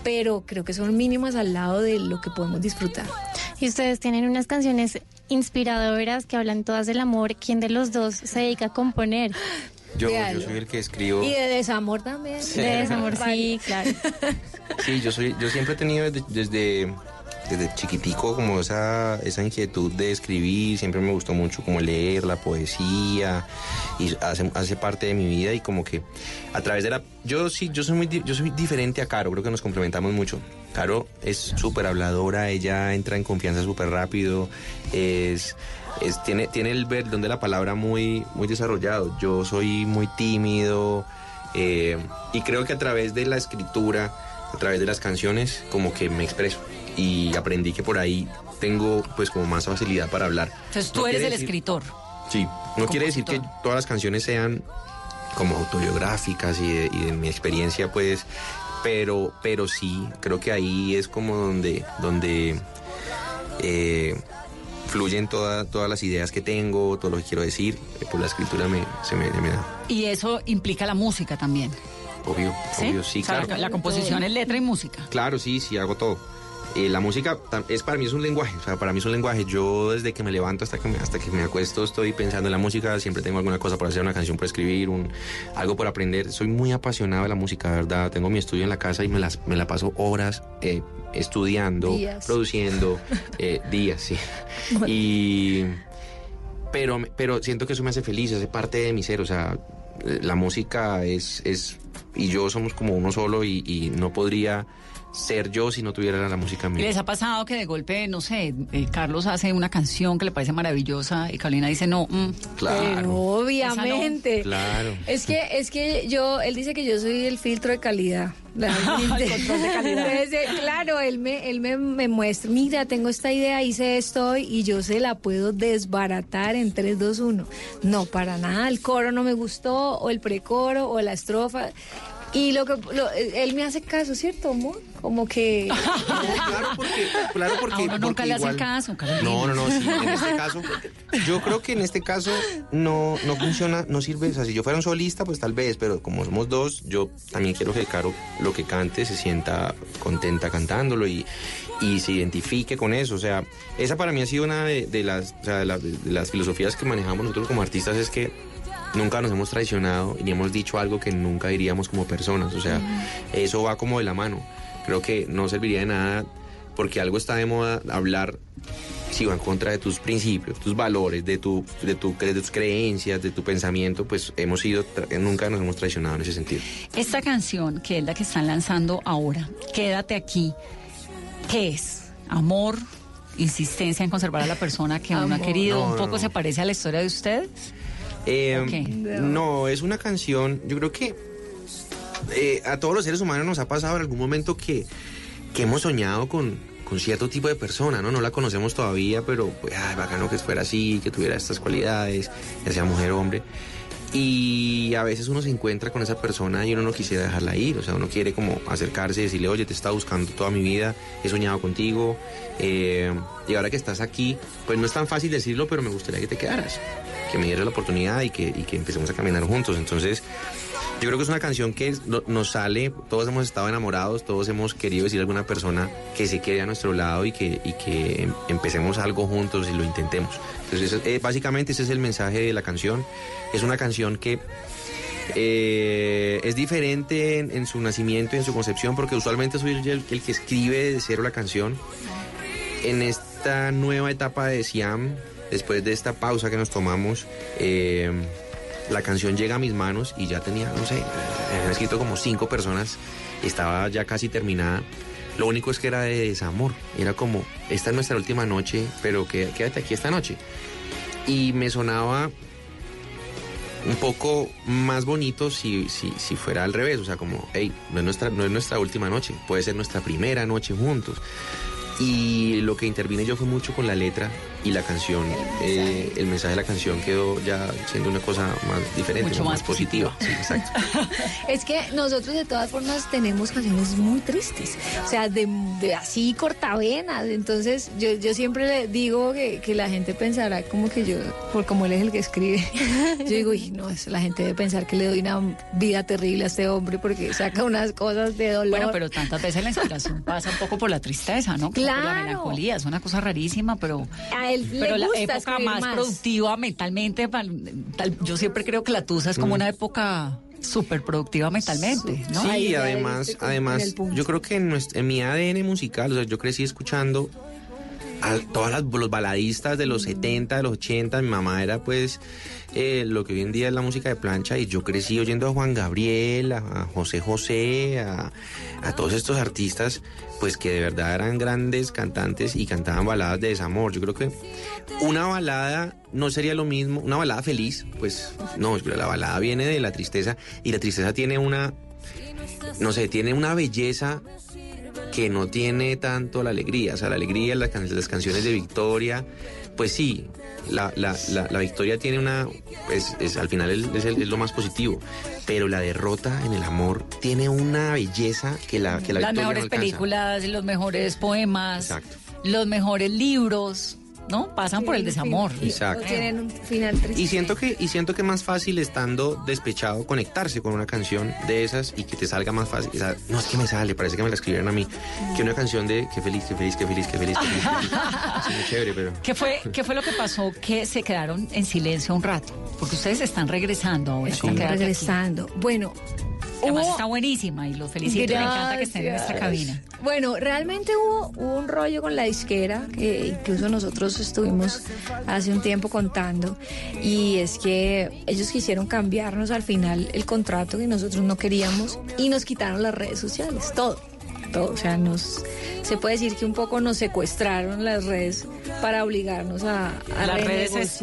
pero creo que son mínimas al lado de lo que podemos disfrutar. Y ustedes tienen unas canciones inspiradoras que hablan todas del amor. ¿Quién de los dos se dedica a componer? Yo, yo soy el que escribo. Y de desamor también. Sí. De desamor, sí, claro. Sí, yo soy, yo siempre he tenido desde, desde, desde chiquitico como esa, esa inquietud de escribir, siempre me gustó mucho como leer la poesía y hace, parte de mi vida y como que a través de la... Yo sí, yo soy muy, yo soy diferente a Caro, creo que nos complementamos mucho. Caro es súper habladora, ella entra en confianza súper rápido, es, tiene, tiene el ver donde la palabra muy, muy desarrollado. Yo soy muy tímido eh, y creo que a través de la escritura, a través de las canciones, como que me expreso y aprendí que por ahí tengo pues como más facilidad para hablar. Entonces tú No eres el decir- escritor. Sí, no quiere decir que todas las canciones sean como autobiográficas y de, y de mi experiencia, pues, pero, pero sí, creo que ahí es como donde, donde eh, fluyen toda- todas las ideas que tengo, todo lo que quiero decir, eh, por la escritura me, se me, me da. Y eso implica la música también. Obvio, ¿Sí? obvio, sí, O sea, claro. la, la composición es letra y música. Claro, sí, sí, hago todo. Eh, la música es para mí es un lenguaje, o sea, para mí es un lenguaje. Yo desde que me levanto hasta que me, hasta que me acuesto estoy pensando en la música, siempre tengo alguna cosa por hacer, una canción por escribir, un, algo por aprender. Soy muy apasionado de la música, verdad. Tengo mi estudio en la casa y me, las, me la paso horas eh, estudiando, Días. produciendo, eh, días, sí. Y... Pero, pero siento que eso me hace feliz, hace parte de mi ser, o sea, la música es, es y yo somos como uno solo y, y no podría ser yo si no tuviera la música ¿Y mía. les ha pasado que de golpe, no sé, eh, Carlos hace una canción que le parece maravillosa y Carolina dice no? mm, Pero obviamente. Claro. Es que, es que yo, él dice que yo soy el filtro de calidad. realmente. El control de calidad. Entonces, eh, claro, él me, él me, me muestra, mira, tengo esta idea, hice esto y yo se la puedo desbaratar en 3, 2, 1. No, para nada, el coro no me gustó, o el precoro, o la estrofa. Y lo que lo- él me hace caso, ¿cierto, amor? Como que claro, porque, claro, porque, nunca porque le hace igual- caso, Carolina. No, no, no, sí, en este caso, yo creo que en este caso no, no funciona, no sirve, o sea, si yo fuera un solista, pues tal vez, pero como somos dos, yo también quiero que Caro lo que cante se sienta contenta cantándolo y, y se identifique con eso, o sea, esa para mí ha sido una de, de las, o sea, de, las- de las filosofías que manejamos nosotros como artistas, es que nunca nos hemos traicionado y ni hemos dicho algo que nunca diríamos como personas, o sea, eso va como de la mano. Creo que no serviría de nada porque algo está de moda hablar si va en contra de tus principios, tus valores, de tu, de tu, de tus creencias, de tu pensamiento, pues hemos ido, tra- nunca nos hemos traicionado en ese sentido. Esta canción, que es la que están lanzando ahora, Quédate aquí, ¿qué es? ¿Amor? ¿Insistencia en conservar a la persona que uno ha querido? No, ¿Un poco no. se parece a la historia de ustedes? Eh, Ok. No, es una canción, yo creo que eh, a todos los seres humanos nos ha pasado en algún momento que, que hemos soñado con, con cierto tipo de persona, ¿no? No la conocemos todavía, pero pues, ay, bacano que fuera así, que tuviera estas cualidades, ya sea mujer o hombre. Y a veces uno se encuentra con esa persona y uno no quisiera dejarla ir, o sea, uno quiere como acercarse y decirle, oye, te he buscando toda mi vida, he soñado contigo, eh, y ahora que estás aquí, pues no es tan fácil decirlo, pero me gustaría que te quedaras, que me dieras la oportunidad y que, y que empecemos a caminar juntos. Entonces, yo creo que es una canción que es- no- nos sale, todos hemos estado enamorados, todos hemos querido decir a alguna persona que se quede a nuestro lado y que, y que em- empecemos algo juntos y lo intentemos. Entonces, ese- eh, básicamente ese es el mensaje de la canción. Es una canción que eh, es diferente en, su nacimiento y en su concepción, porque usualmente soy el, el que escribe de cero la canción. En esta nueva etapa de Siam, después de esta pausa que nos tomamos, eh, la canción llega a mis manos y ya tenía, no sé, eh, había escrito como cinco personas, estaba ya casi terminada. Lo único es que era de desamor, era como, esta es nuestra última noche, pero quédate aquí esta noche. Y me sonaba un poco más bonito si, si, si fuera al revés, o sea, como, hey, no es, nuestra, no es nuestra última noche, puede ser nuestra primera noche juntos. Y lo que intervine yo fue mucho con la letra y la canción. Eh, el mensaje de la canción quedó ya siendo una cosa más diferente, Mucho más, más positiva. Sí, exacto. Es que nosotros de todas formas tenemos canciones muy tristes, o sea, de, de así cortavenas. Entonces yo, yo siempre le digo que, que la gente pensará como que yo, por como él es el que escribe, yo digo, "Uy, no, es- la gente debe pensar que le doy una vida terrible a este hombre porque saca unas cosas de dolor. Bueno, pero tantas veces la inspiración pasa un poco por la tristeza, ¿no? Como por la Claro. melancolía, es una cosa rarísima, pero... a él Pero le la época más, más. productiva mentalmente, tal- yo siempre creo que la tusa es como una época súper productiva mentalmente, ¿no? Sí, además, además, yo creo que en, nuestro- en mi ADN musical, o sea, yo crecí escuchando a todas las los baladistas de los 70, de los 80, mi mamá era pues eh, lo que hoy en día es la música de plancha y yo crecí oyendo a Juan Gabriel, a, José José, a, a todos estos artistas pues que de verdad eran grandes cantantes y cantaban baladas de desamor. Yo creo que una balada no sería lo mismo, una balada feliz, pues no, la balada viene de la tristeza y la tristeza tiene una, no sé, tiene una belleza que no tiene tanto la alegría. O sea, la alegría, las, can- las canciones de Victoria, pues sí, la, la, la, la victoria tiene una, es, es- al final es, es el- es lo más positivo, pero la derrota en el amor tiene una belleza que la, que la Las victoria mejores no películas, los mejores poemas, los mejores libros, ¿no? Pasan por el desamor. Exacto. Tienen un final triste. Y siento que y siento que es más fácil estando despechado conectarse con una canción de esas y que te salga más fácil. No es que me sale, parece que me la escribieron a mí. Que una canción de qué feliz, qué feliz, qué feliz, qué feliz, qué feliz. qué feliz. Sí, muy chévere, pero ¿Qué fue, ¿Qué fue lo que pasó? Que se quedaron en silencio un rato. Porque ustedes están regresando ahora. Aquí. regresando. Bueno, Además hubo- está buenísima y los felicito. Me encanta que estén en esta Gracias. cabina. Bueno, realmente hubo, hubo un rollo con la disquera que incluso nosotros estuvimos hace un tiempo contando y es que ellos quisieron cambiarnos al final el contrato que nosotros no queríamos y nos quitaron las redes sociales, todo. Todo, o sea, nos se puede decir que un poco nos secuestraron las redes para obligarnos a, a Las redes es.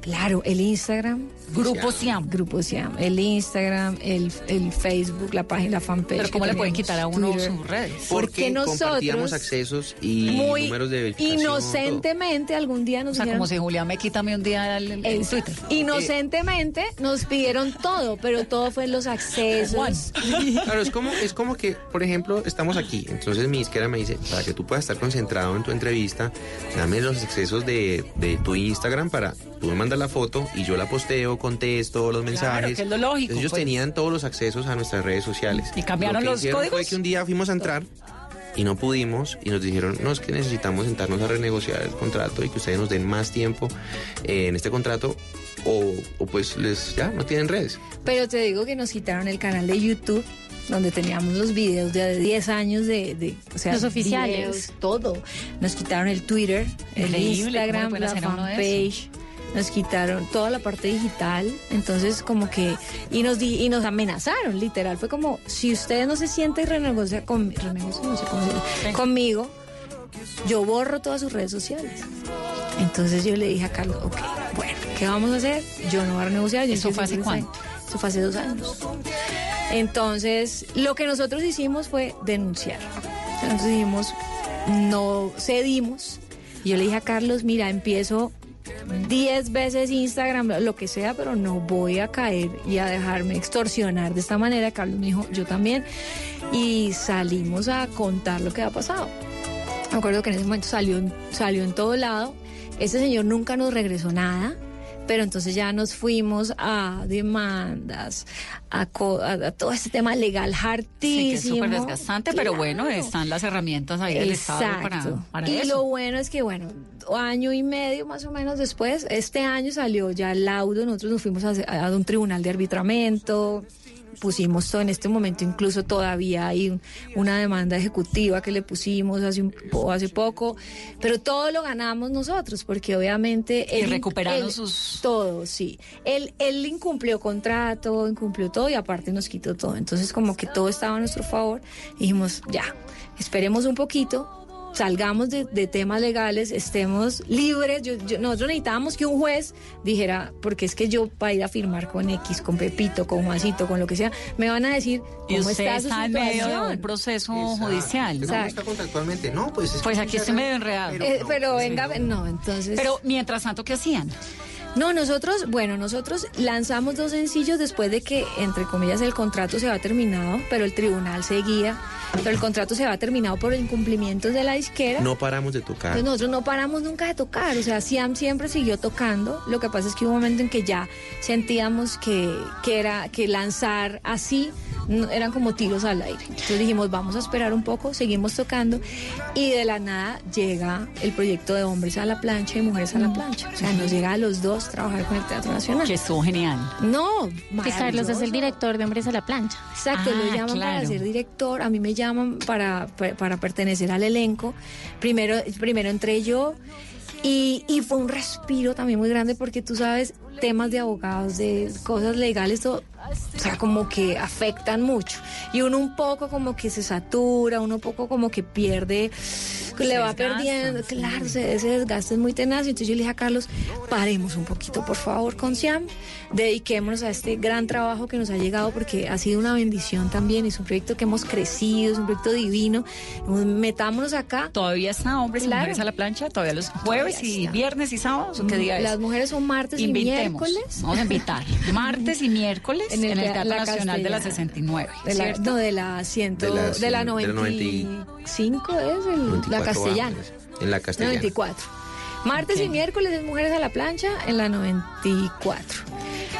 Claro, el Instagram. Grupo Siam. Grupo Siam. El Instagram, el, el Facebook, la página, la fanpage. Pero ¿cómo le pueden quitar a uno Twitter. sus redes? porque nosotros, compartíamos accesos y muy números de inocentemente algún día nos O sea, dijeron- como si Julián me quítame un día el. Twitter. Inocentemente nos pidieron todo, pero todo fue en los accesos. Claro, es como, es como que, por ejemplo, estamos aquí. Entonces mi disquera me dice, para que tú puedas estar concentrado en tu entrevista, dame los accesos de, de tu Instagram para tú me mandas la foto y yo la posteo, contesto los mensajes. que es lo lógico, Entonces, ellos pues. tenían todos los accesos a nuestras redes sociales. ¿Y cambiaron Lo que los códigos? Fue que un día fuimos a entrar y no pudimos y nos dijeron, no, es que necesitamos sentarnos a renegociar el contrato y que ustedes nos den más tiempo eh, en este contrato o, o pues les ya no tienen redes. Pero te digo que nos quitaron el canal de YouTube donde teníamos los videos de 10 años de, de- o sea, Los oficiales. videos, todo. Nos quitaron el Twitter, el Increíble, ¿cómo le Instagram, la fanpage. Nos quitaron toda la parte digital, entonces como que y nos di- y nos amenazaron, literal, fue como si ustedes no se sienten y renegocia con renegocia, no sé conmigo, yo borro todas sus redes sociales. Entonces yo le dije a Carlos, ok, bueno, ¿qué vamos a hacer? Yo no voy a renegociar. yo ¿Eso fue hace cuánto? Eso fue hace dos años. Entonces, lo que nosotros hicimos fue denunciar. Entonces dijimos, no cedimos. Yo le dije a Carlos, mira, empiezo 10 veces Instagram, lo que sea, pero no voy a caer y a dejarme extorsionar de esta manera. Carlos me dijo, yo también. Y salimos a contar lo que había pasado. Me acuerdo que en ese momento salió, salió en todo lado. Ese señor nunca nos regresó nada. Pero entonces ya nos fuimos a demandas, a, co- a- a todo este tema legal Sí, que es hartísimo. súper desgastante, pero bueno, están las herramientas ahí del Estado para, para y eso. lo bueno es que, bueno, año y medio más o menos después, este año salió ya el laudo, nosotros nos fuimos a, a un tribunal de arbitramiento, pusimos todo en este momento, incluso todavía hay un- una demanda ejecutiva que le pusimos hace, un, hace poco, pero todo lo ganamos nosotros, porque obviamente... Y él- recuperaron él- sus- Todo, sí. Él, él incumplió contrato, incumplió todo y aparte nos quitó todo. Entonces como que todo estaba a nuestro favor. Y dijimos, ya, esperemos un poquito, salgamos de, de temas legales, estemos libres. Yo- yo- nosotros necesitábamos que un juez dijera, porque es que yo para ir a firmar con X, con Pepito, con Juancito, con lo que sea, me van a decir cómo usted está su está en medio de situación. un proceso judicial. ¿no? ¿Cómo está contractualmente? No, pues... es Pues aquí se estoy medio enredado. Eh, pero venga, no, entonces... Pero mientras tanto, ¿qué hacían? No, nosotros, bueno, nosotros lanzamos dos sencillos después de que, entre comillas, el contrato se había terminado, pero el tribunal seguía. Pero el contrato se había terminado por incumplimientos de la disquera. No paramos de tocar. Entonces nosotros no paramos nunca de tocar, o sea, Siam siempre siguió tocando. Lo que pasa es que hubo un momento en que ya sentíamos que, que era que lanzar así eran como tiros al aire. Entonces dijimos, vamos a esperar un poco, seguimos tocando y de la nada llega el proyecto de hombres a la plancha y mujeres a la plancha. O sea, nos llega a los dos trabajar con el Teatro Nacional. Que estuvo genial. No, Que Carlos es el director de Hombres a la Plancha. Exacto, lo Ah, llaman para claro. ser director, a mí me llaman para, para, para pertenecer al elenco. Primero, primero entré yo y, y fue un respiro también muy grande porque tú sabes, temas de abogados, de cosas legales, todo, o sea, como que afectan mucho. Y uno un poco como que se satura, uno un poco como que pierde, le va desgasta, perdiendo, claro, se- ese desgaste es muy tenaz. Entonces yo le dije a Carlos, paremos un poquito, por favor, con Siam, dediquémonos a este gran trabajo que nos ha llegado porque ha sido una bendición también, es un proyecto que hemos crecido, es un proyecto divino. Metámonos acá. Todavía está hombres Claro. y mujeres a la plancha, todavía los jueves y viernes y sábados, ¿o qué día es? Las mujeres son martes Invitemos. y miércoles. Vamos a invitar. Martes y miércoles en el, tea- Teatro Nacional de la Castellana. 69. De la, ¿cierto? no, de la, ciento, De de la la, de la 95 es el- la 94 castellana. años. En la castellana. 94. Martes y miércoles es Mujeres a la Plancha en la 94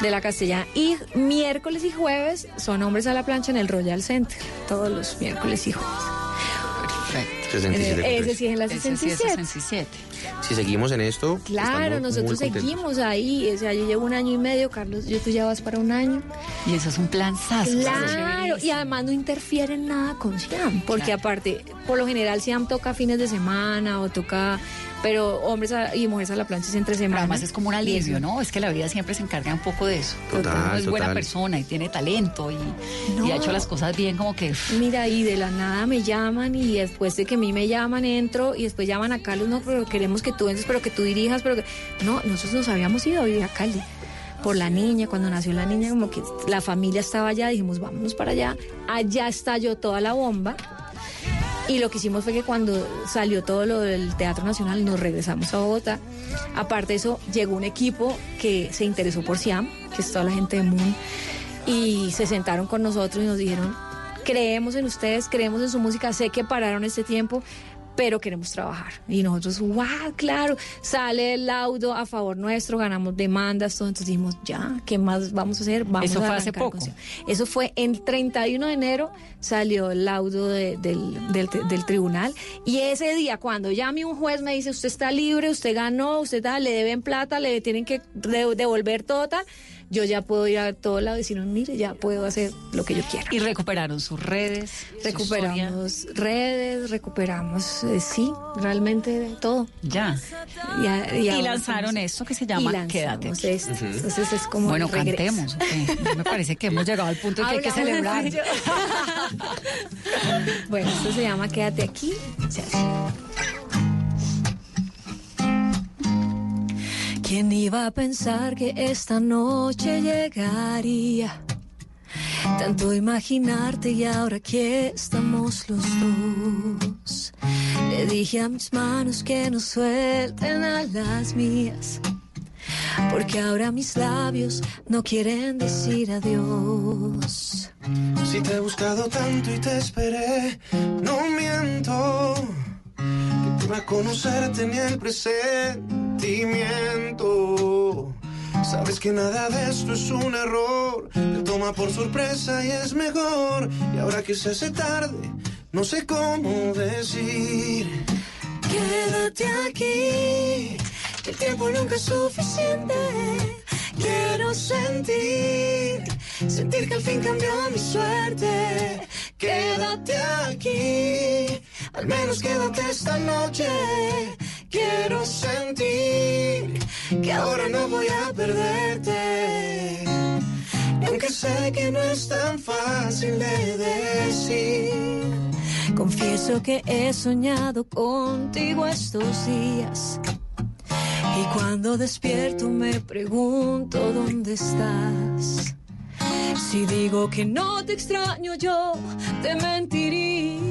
de la castellana. Y miércoles y jueves son Hombres a la Plancha en el Royal Center. Todos los miércoles y jueves. En el- 67. ese sí es en la Ese sí es 67. 67. Si seguimos en esto, Claro, nosotros seguimos ahí. O sea, yo llevo un año y medio, Carlos, yo tú ya vas para un año. Y eso es un plan Claro, y además no interfiere en nada con Siam, porque aparte, por lo general Siam toca fines de semana o toca, pero hombres a- y mujeres a la plancha es entre semana. además es como un alivio, ¿no? Es que la vida siempre se encarga un poco de eso. Porque Total, uno es buena persona y tiene talento y, y ha hecho las cosas bien como que... Mira, y de la nada me llaman y después de que a mí me llaman entro y después llaman a Carlos, no, pero queremos que tú entres, pero que tú dirijas, pero que... No, nosotros nos habíamos ido a vivir a Cali por la niña, cuando nació la niña, como que la familia estaba allá, dijimos, vámonos para allá, allá estalló toda la bomba. Y lo que hicimos fue que cuando salió todo lo del Teatro Nacional nos regresamos a Bogotá. Aparte de eso, llegó un equipo que se interesó por Siam, que es toda la gente de Moon, y se sentaron con nosotros y nos dijeron, creemos en ustedes, creemos en su música, sé que pararon este tiempo, pero queremos trabajar. Y nosotros, wow, claro, sale el laudo a favor nuestro, ganamos demandas, todo, entonces dijimos, ya, ¿qué más vamos a hacer? Vamos Eso a fue hace poco. con Siam". Eso fue el 31 de enero, salió el laudo de- del, del, del tribunal, y ese día, cuando llame un juez, me dice, usted está libre, usted ganó, usted tal, le deben plata, le tienen que de- devolver todo tal, yo ya puedo ir a todo lado y decir, mire, ya puedo hacer lo que yo quiera. Y recuperaron sus redes. su Recuperamos redes, recuperamos, eh, sí, realmente todo. Ya. Y, a- Y ahora lanzaron estamos- esto que se llama Quédate aquí. esto. Ujú. Entonces es como Bueno, cantemos. Me parece que hemos llegado al punto en que hay que celebrar. bueno, esto se llama Quédate aquí. ¿Quién iba a pensar que esta noche llegaría? Tanto imaginarte y ahora aquí estamos los dos. Le dije a mis manos que no suelten a las mías. Porque ahora mis labios no quieren decir adiós. Si te he buscado tanto y te esperé, no miento. Que te iba a conocer tenía el presentimiento. Sabes que nada de esto es un error. Te toma por sorpresa y es mejor. Y ahora que se hace tarde, no sé cómo decir. Quédate aquí, que el tiempo nunca es suficiente. Quiero sentir, sentir que al fin cambió mi suerte. Quédate aquí, al menos quédate esta noche. Quiero sentir que ahora no voy a perderte. Y aunque sé que no es tan fácil de decir. Confieso que he soñado contigo estos días. Y cuando despierto me pregunto dónde estás. Si digo que no te extraño yo, te mentiría.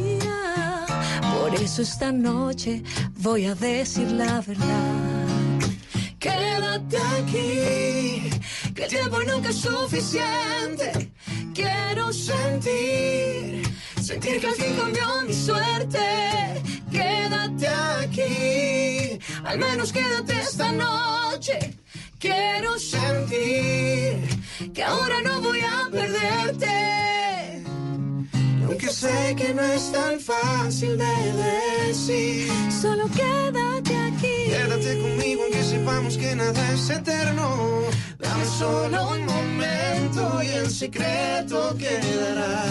Por eso esta noche voy a decir la verdad. Quédate aquí, que el tiempo nunca es suficiente. Quiero sentir, sentir que al cambió mi suerte. Quédate aquí, al menos quédate esta noche. Quiero sentir que ahora no voy a perderte. Aunque sé que no es tan fácil de decir. Solo quédate aquí. Quédate conmigo aunque sepamos que nada es eterno. Dame solo un momento y el secreto quedará.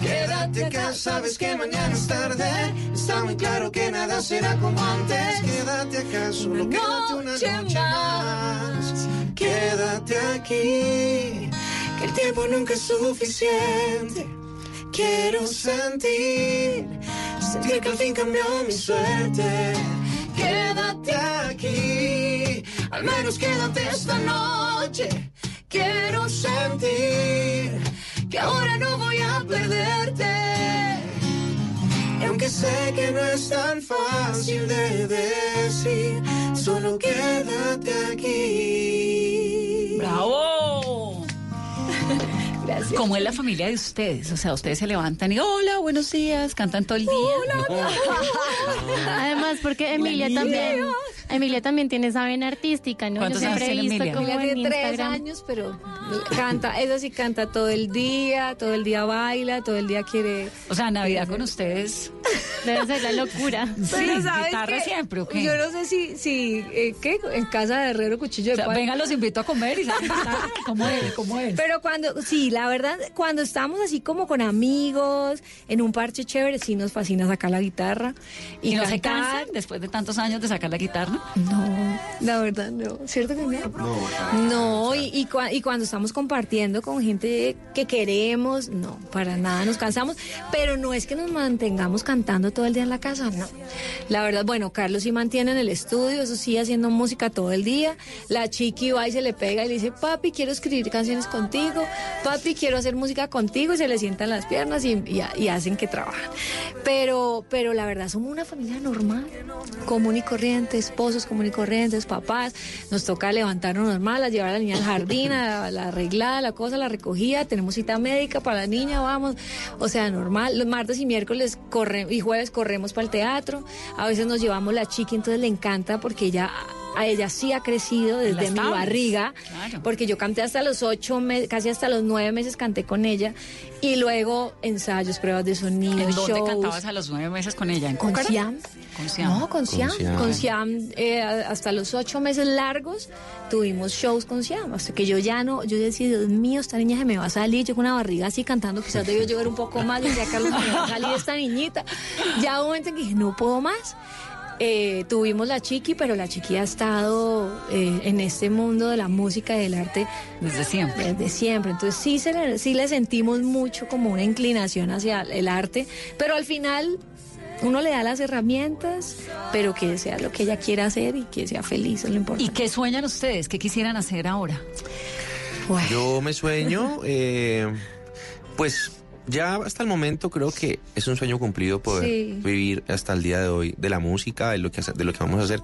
Quédate acá, sabes que mañana es tarde. Está muy claro que nada será como antes. Quédate acá, solo quédate una noche más. Quédate aquí, el tiempo nunca es suficiente. Quiero sentir, sentir que al fin cambió mi suerte. Quédate aquí, al menos quédate esta noche. Quiero sentir que ahora no voy a perderte. Y aunque sé que no es tan fácil de decir, solo quédate aquí. ¡Bravo! Gracias. ¿Cómo es la familia de ustedes? O sea, ustedes se levantan y hola, buenos días, cantan todo el día. Además, porque Emilia también, Emilia también tiene esa vena artística, ¿no? Yo ¿Cuántos siempre he años tiene visto Emilia? como en tiene tres Instagram. años, pero canta, esa sí canta todo el día, todo el día baila, todo el día quiere. O sea, Navidad con ustedes. Debe ser la locura. Pero Sí, ¿sabes guitarra qué? siempre, ¿o qué? Yo no sé si, si eh, ¿qué? En casa de Herrero, cuchillo O de sea, palo. venga, los invito a comer y guitarra. ¿Cómo es? ¿Cómo es? Pero cuando, sí, la verdad, cuando estamos así como con amigos, en un parche chévere, sí nos fascina sacar la guitarra. ¿Y, ¿Y no se cansan después de tantos años de sacar la guitarra? No, la verdad no. ¿Cierto que no? No, y, y, cua- y cuando estamos compartiendo con gente que queremos, no, para nada nos cansamos, pero no es que nos mantengamos cantando todo el día en la casa, no. La verdad, bueno, Carlos sí mantiene en el estudio, eso sí, haciendo música todo el día. La chiqui va y se le pega y le dice, papi, quiero escribir canciones contigo, papi, quiero hacer música contigo, y se le sientan las piernas y, hacen que trabajan. Pero, pero la verdad, somos una familia normal, común y corriente, esposos común y corrientes, papás. Nos toca levantarnos normal, a llevar a la niña al jardín, a la arreglada, la cosa, la recogida, tenemos cita médica para la niña, vamos. O sea, normal. Los martes y miércoles corre, y jueves corremos para el teatro. A veces nos llevamos la chiqui, entonces le encanta porque ella a ella sí ha crecido desde mi tablas, barriga, claro. porque yo canté hasta los ocho meses, casi hasta los nueve meses canté con ella, y luego ensayos, pruebas de sonido, ¿En dónde shows. cantabas a los nueve meses con ella? ¿En Con Cúcara? Siam. Con Siam. No, con Siam. Siam. Con Siam, eh, hasta los ocho meses largos tuvimos shows con Siam. Hasta que yo ya no, yo decía, Dios mío, esta niña se me va a salir. Yo con una barriga así cantando, quizás debió llover un poco más. Y decía, Carlos, me va a salir esta niñita. Ya hubo un momento en que dije, no puedo más. Eh, tuvimos la chiqui, pero la chiqui ha estado eh, en este mundo de la música y del arte Desde siempre. desde siempre. Entonces sí, se le, sí le sentimos mucho como una inclinación hacia el arte, pero al final uno le da las herramientas, pero que sea lo que ella quiera hacer y que sea feliz, es lo ¿Y importante. qué sueñan ustedes? ¿Qué quisieran hacer ahora? Bueno, Yo me sueño, eh, pues ya hasta el momento creo que es un sueño cumplido poder Sí. vivir hasta el día de hoy de la música, de lo que de lo que vamos a hacer.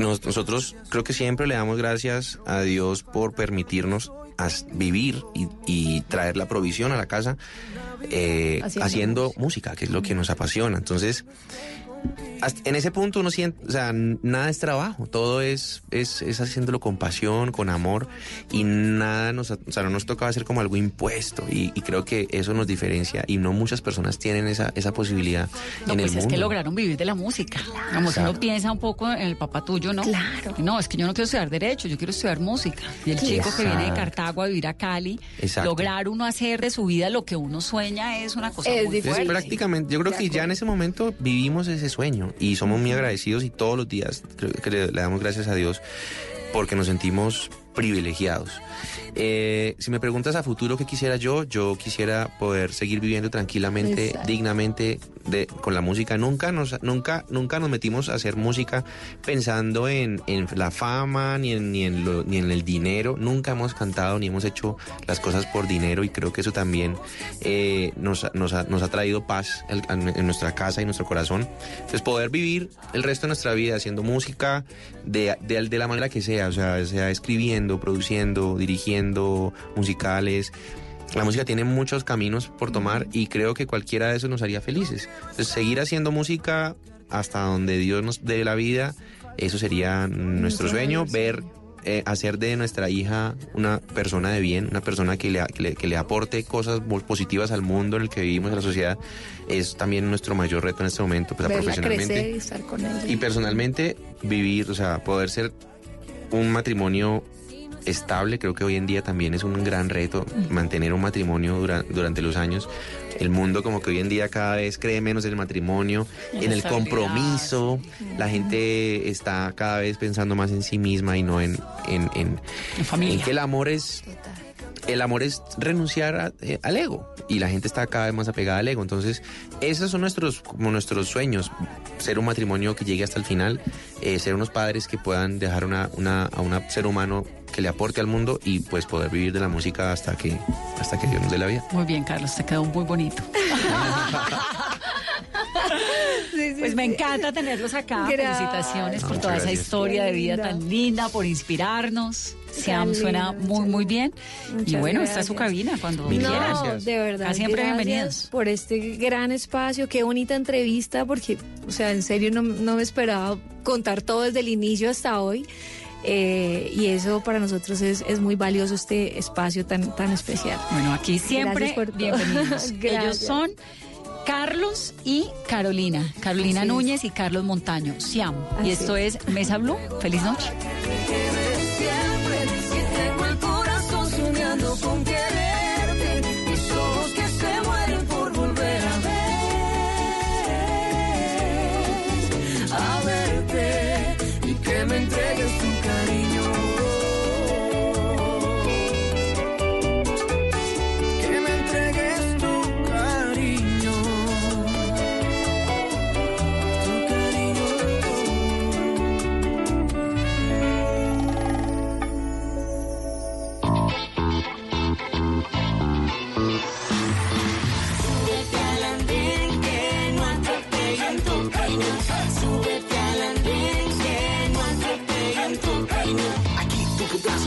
Nos- nosotros creo que siempre le damos gracias a Dios por permitirnos vivir y, y traer la provisión a la casa eh, Haciendo haciendo música, que es lo que nos apasiona. Entonces, en ese punto uno siente, o sea, nada es trabajo, todo es, es, es haciéndolo con pasión, con amor y nada nos, o sea, no nos toca hacer como algo impuesto y, y creo que eso nos diferencia y no muchas personas tienen esa, esa posibilidad No, en pues el es mundo. que lograron vivir de la música. Vamos, uno Exacto. piensa un poco en el papá tuyo, ¿no? Claro. No, es que yo no quiero estudiar Derecho, yo quiero estudiar música. Y el chico que viene de Cartago a vivir a Cali, Exacto. lograr uno hacer de su vida lo que uno sueña es una cosa Es muy Es fuerte. prácticamente, yo creo que ya en ese momento vivimos ese sueño y somos muy agradecidos y todos los días creo que le, le damos gracias a Dios porque nos sentimos privilegiados. Eh, si me preguntas a futuro qué quisiera yo, yo quisiera poder seguir viviendo tranquilamente, Exacto. dignamente de, con la música. Nunca nos, nunca, nunca nos metimos a hacer música pensando en, en la fama ni en, ni, en lo- ni en el dinero. Nunca hemos cantado ni hemos hecho las cosas por dinero y creo que eso también eh, nos, nos, ha, nos ha traído paz en, nuestra casa y nuestro corazón. Entonces poder vivir el resto de nuestra vida haciendo música de, de, de la manera que sea, o sea, sea escribiendo, produciendo, dirigiendo musicales. La música tiene muchos caminos por tomar y creo que cualquiera de esos nos haría felices. Entonces, seguir haciendo música hasta donde Dios nos dé la vida, eso sería nuestro sueño, ver eh, hacer de nuestra hija una persona de bien, una persona que le, que le, que le aporte cosas positivas al mundo en el que vivimos, a la sociedad, es también nuestro mayor reto en este momento, pues, Verla profesionalmente. crecer y estar con ella. Y personalmente, vivir, o sea, poder ser un matrimonio estable, creo que hoy en día también es un gran reto mantener un matrimonio dura- durante los años. El mundo como que hoy en día cada vez cree menos en el matrimonio, En en, el compromiso. La gente está cada vez pensando más en sí misma y no en, en, en, en que el amor es el amor es renunciar a- eh, al ego y la gente está cada vez más apegada al ego. Entonces, esos son nuestros como nuestros sueños, ser un matrimonio que llegue hasta el final, eh, ser unos padres que puedan dejar una, una, a un ser humano que le aporte al mundo y pues poder vivir de la música hasta que hasta que Dios nos dé la vida. Muy bien, Carlos, te quedó muy bonito. Pues me encanta tenerlos acá. Gracias. Felicitaciones por toda esa gracias. historia de vida tan linda, por inspirarnos. Siam Tan suena muy, muy bien. y bueno, está su cabina cuando Mil quieran. No, gracias. de verdad. Siempre bienvenidos. Por este gran espacio, qué bonita entrevista, porque, o sea, en serio no, no me esperaba contar todo desde el inicio hasta hoy. Eh, y eso para nosotros es, es muy valioso este espacio tan, tan especial. Bueno, aquí siempre por bienvenidos. Ellos son Carlos y Carolina. Carolina. Núñez y Carlos Montaño, Siam. Así y esto es Mesa Blue. Feliz noche.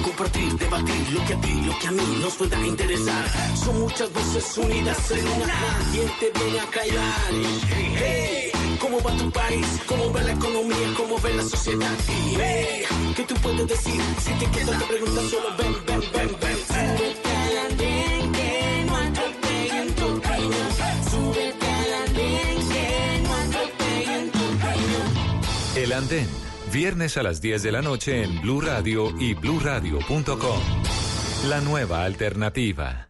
Compartir, debatir lo que a ti, lo que a mí nos pueda interesar. Son muchas voces unidas en una. ¿Quién te viene a callar? Hey, ¿Cómo va tu país? ¿Cómo va la economía? ¿Cómo va la sociedad? Hey, ¿qué tú puedes decir? Si te quedas te preguntas solo ven, ven, ven, ven. Súbete al andén que no atropellen tu camino. Súbete al andén que no atropellen tu camino. El Andén, viernes a las 10 de la noche en Blue Radio y bluradio.com. La nueva alternativa.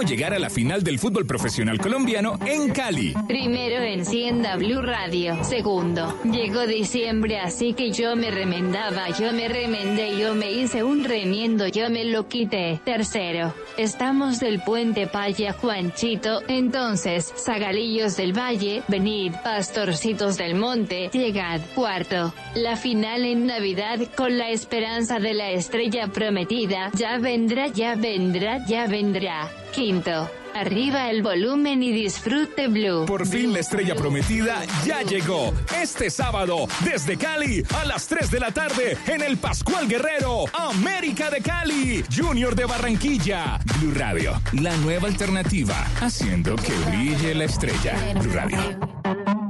¿Cómo cómo llegar a la final del fútbol profesional colombiano en Cali. Primero encienda Blue Radio. Segundo, llegó diciembre, así que yo me remendaba, yo me remendé, yo me hice un remiendo, yo me lo quité. Tercero, estamos del puente Paya Juanchito, entonces, Zagalillos del Valle, venid, pastorcitos del monte, llegad. Cuarto, la final en Navidad con la esperanza de la estrella prometida, ya vendrá, ya vendrá, ya vendrá. Quinto, arriba el volumen y disfrute Blue. Por fin la estrella prometida ya llegó. Este sábado, desde Cali, a las 3 de la tarde, en el Pascual Guerrero, América de Cali, Junior de Barranquilla, Blue Radio, la nueva alternativa, haciendo que brille la estrella. Blue Radio.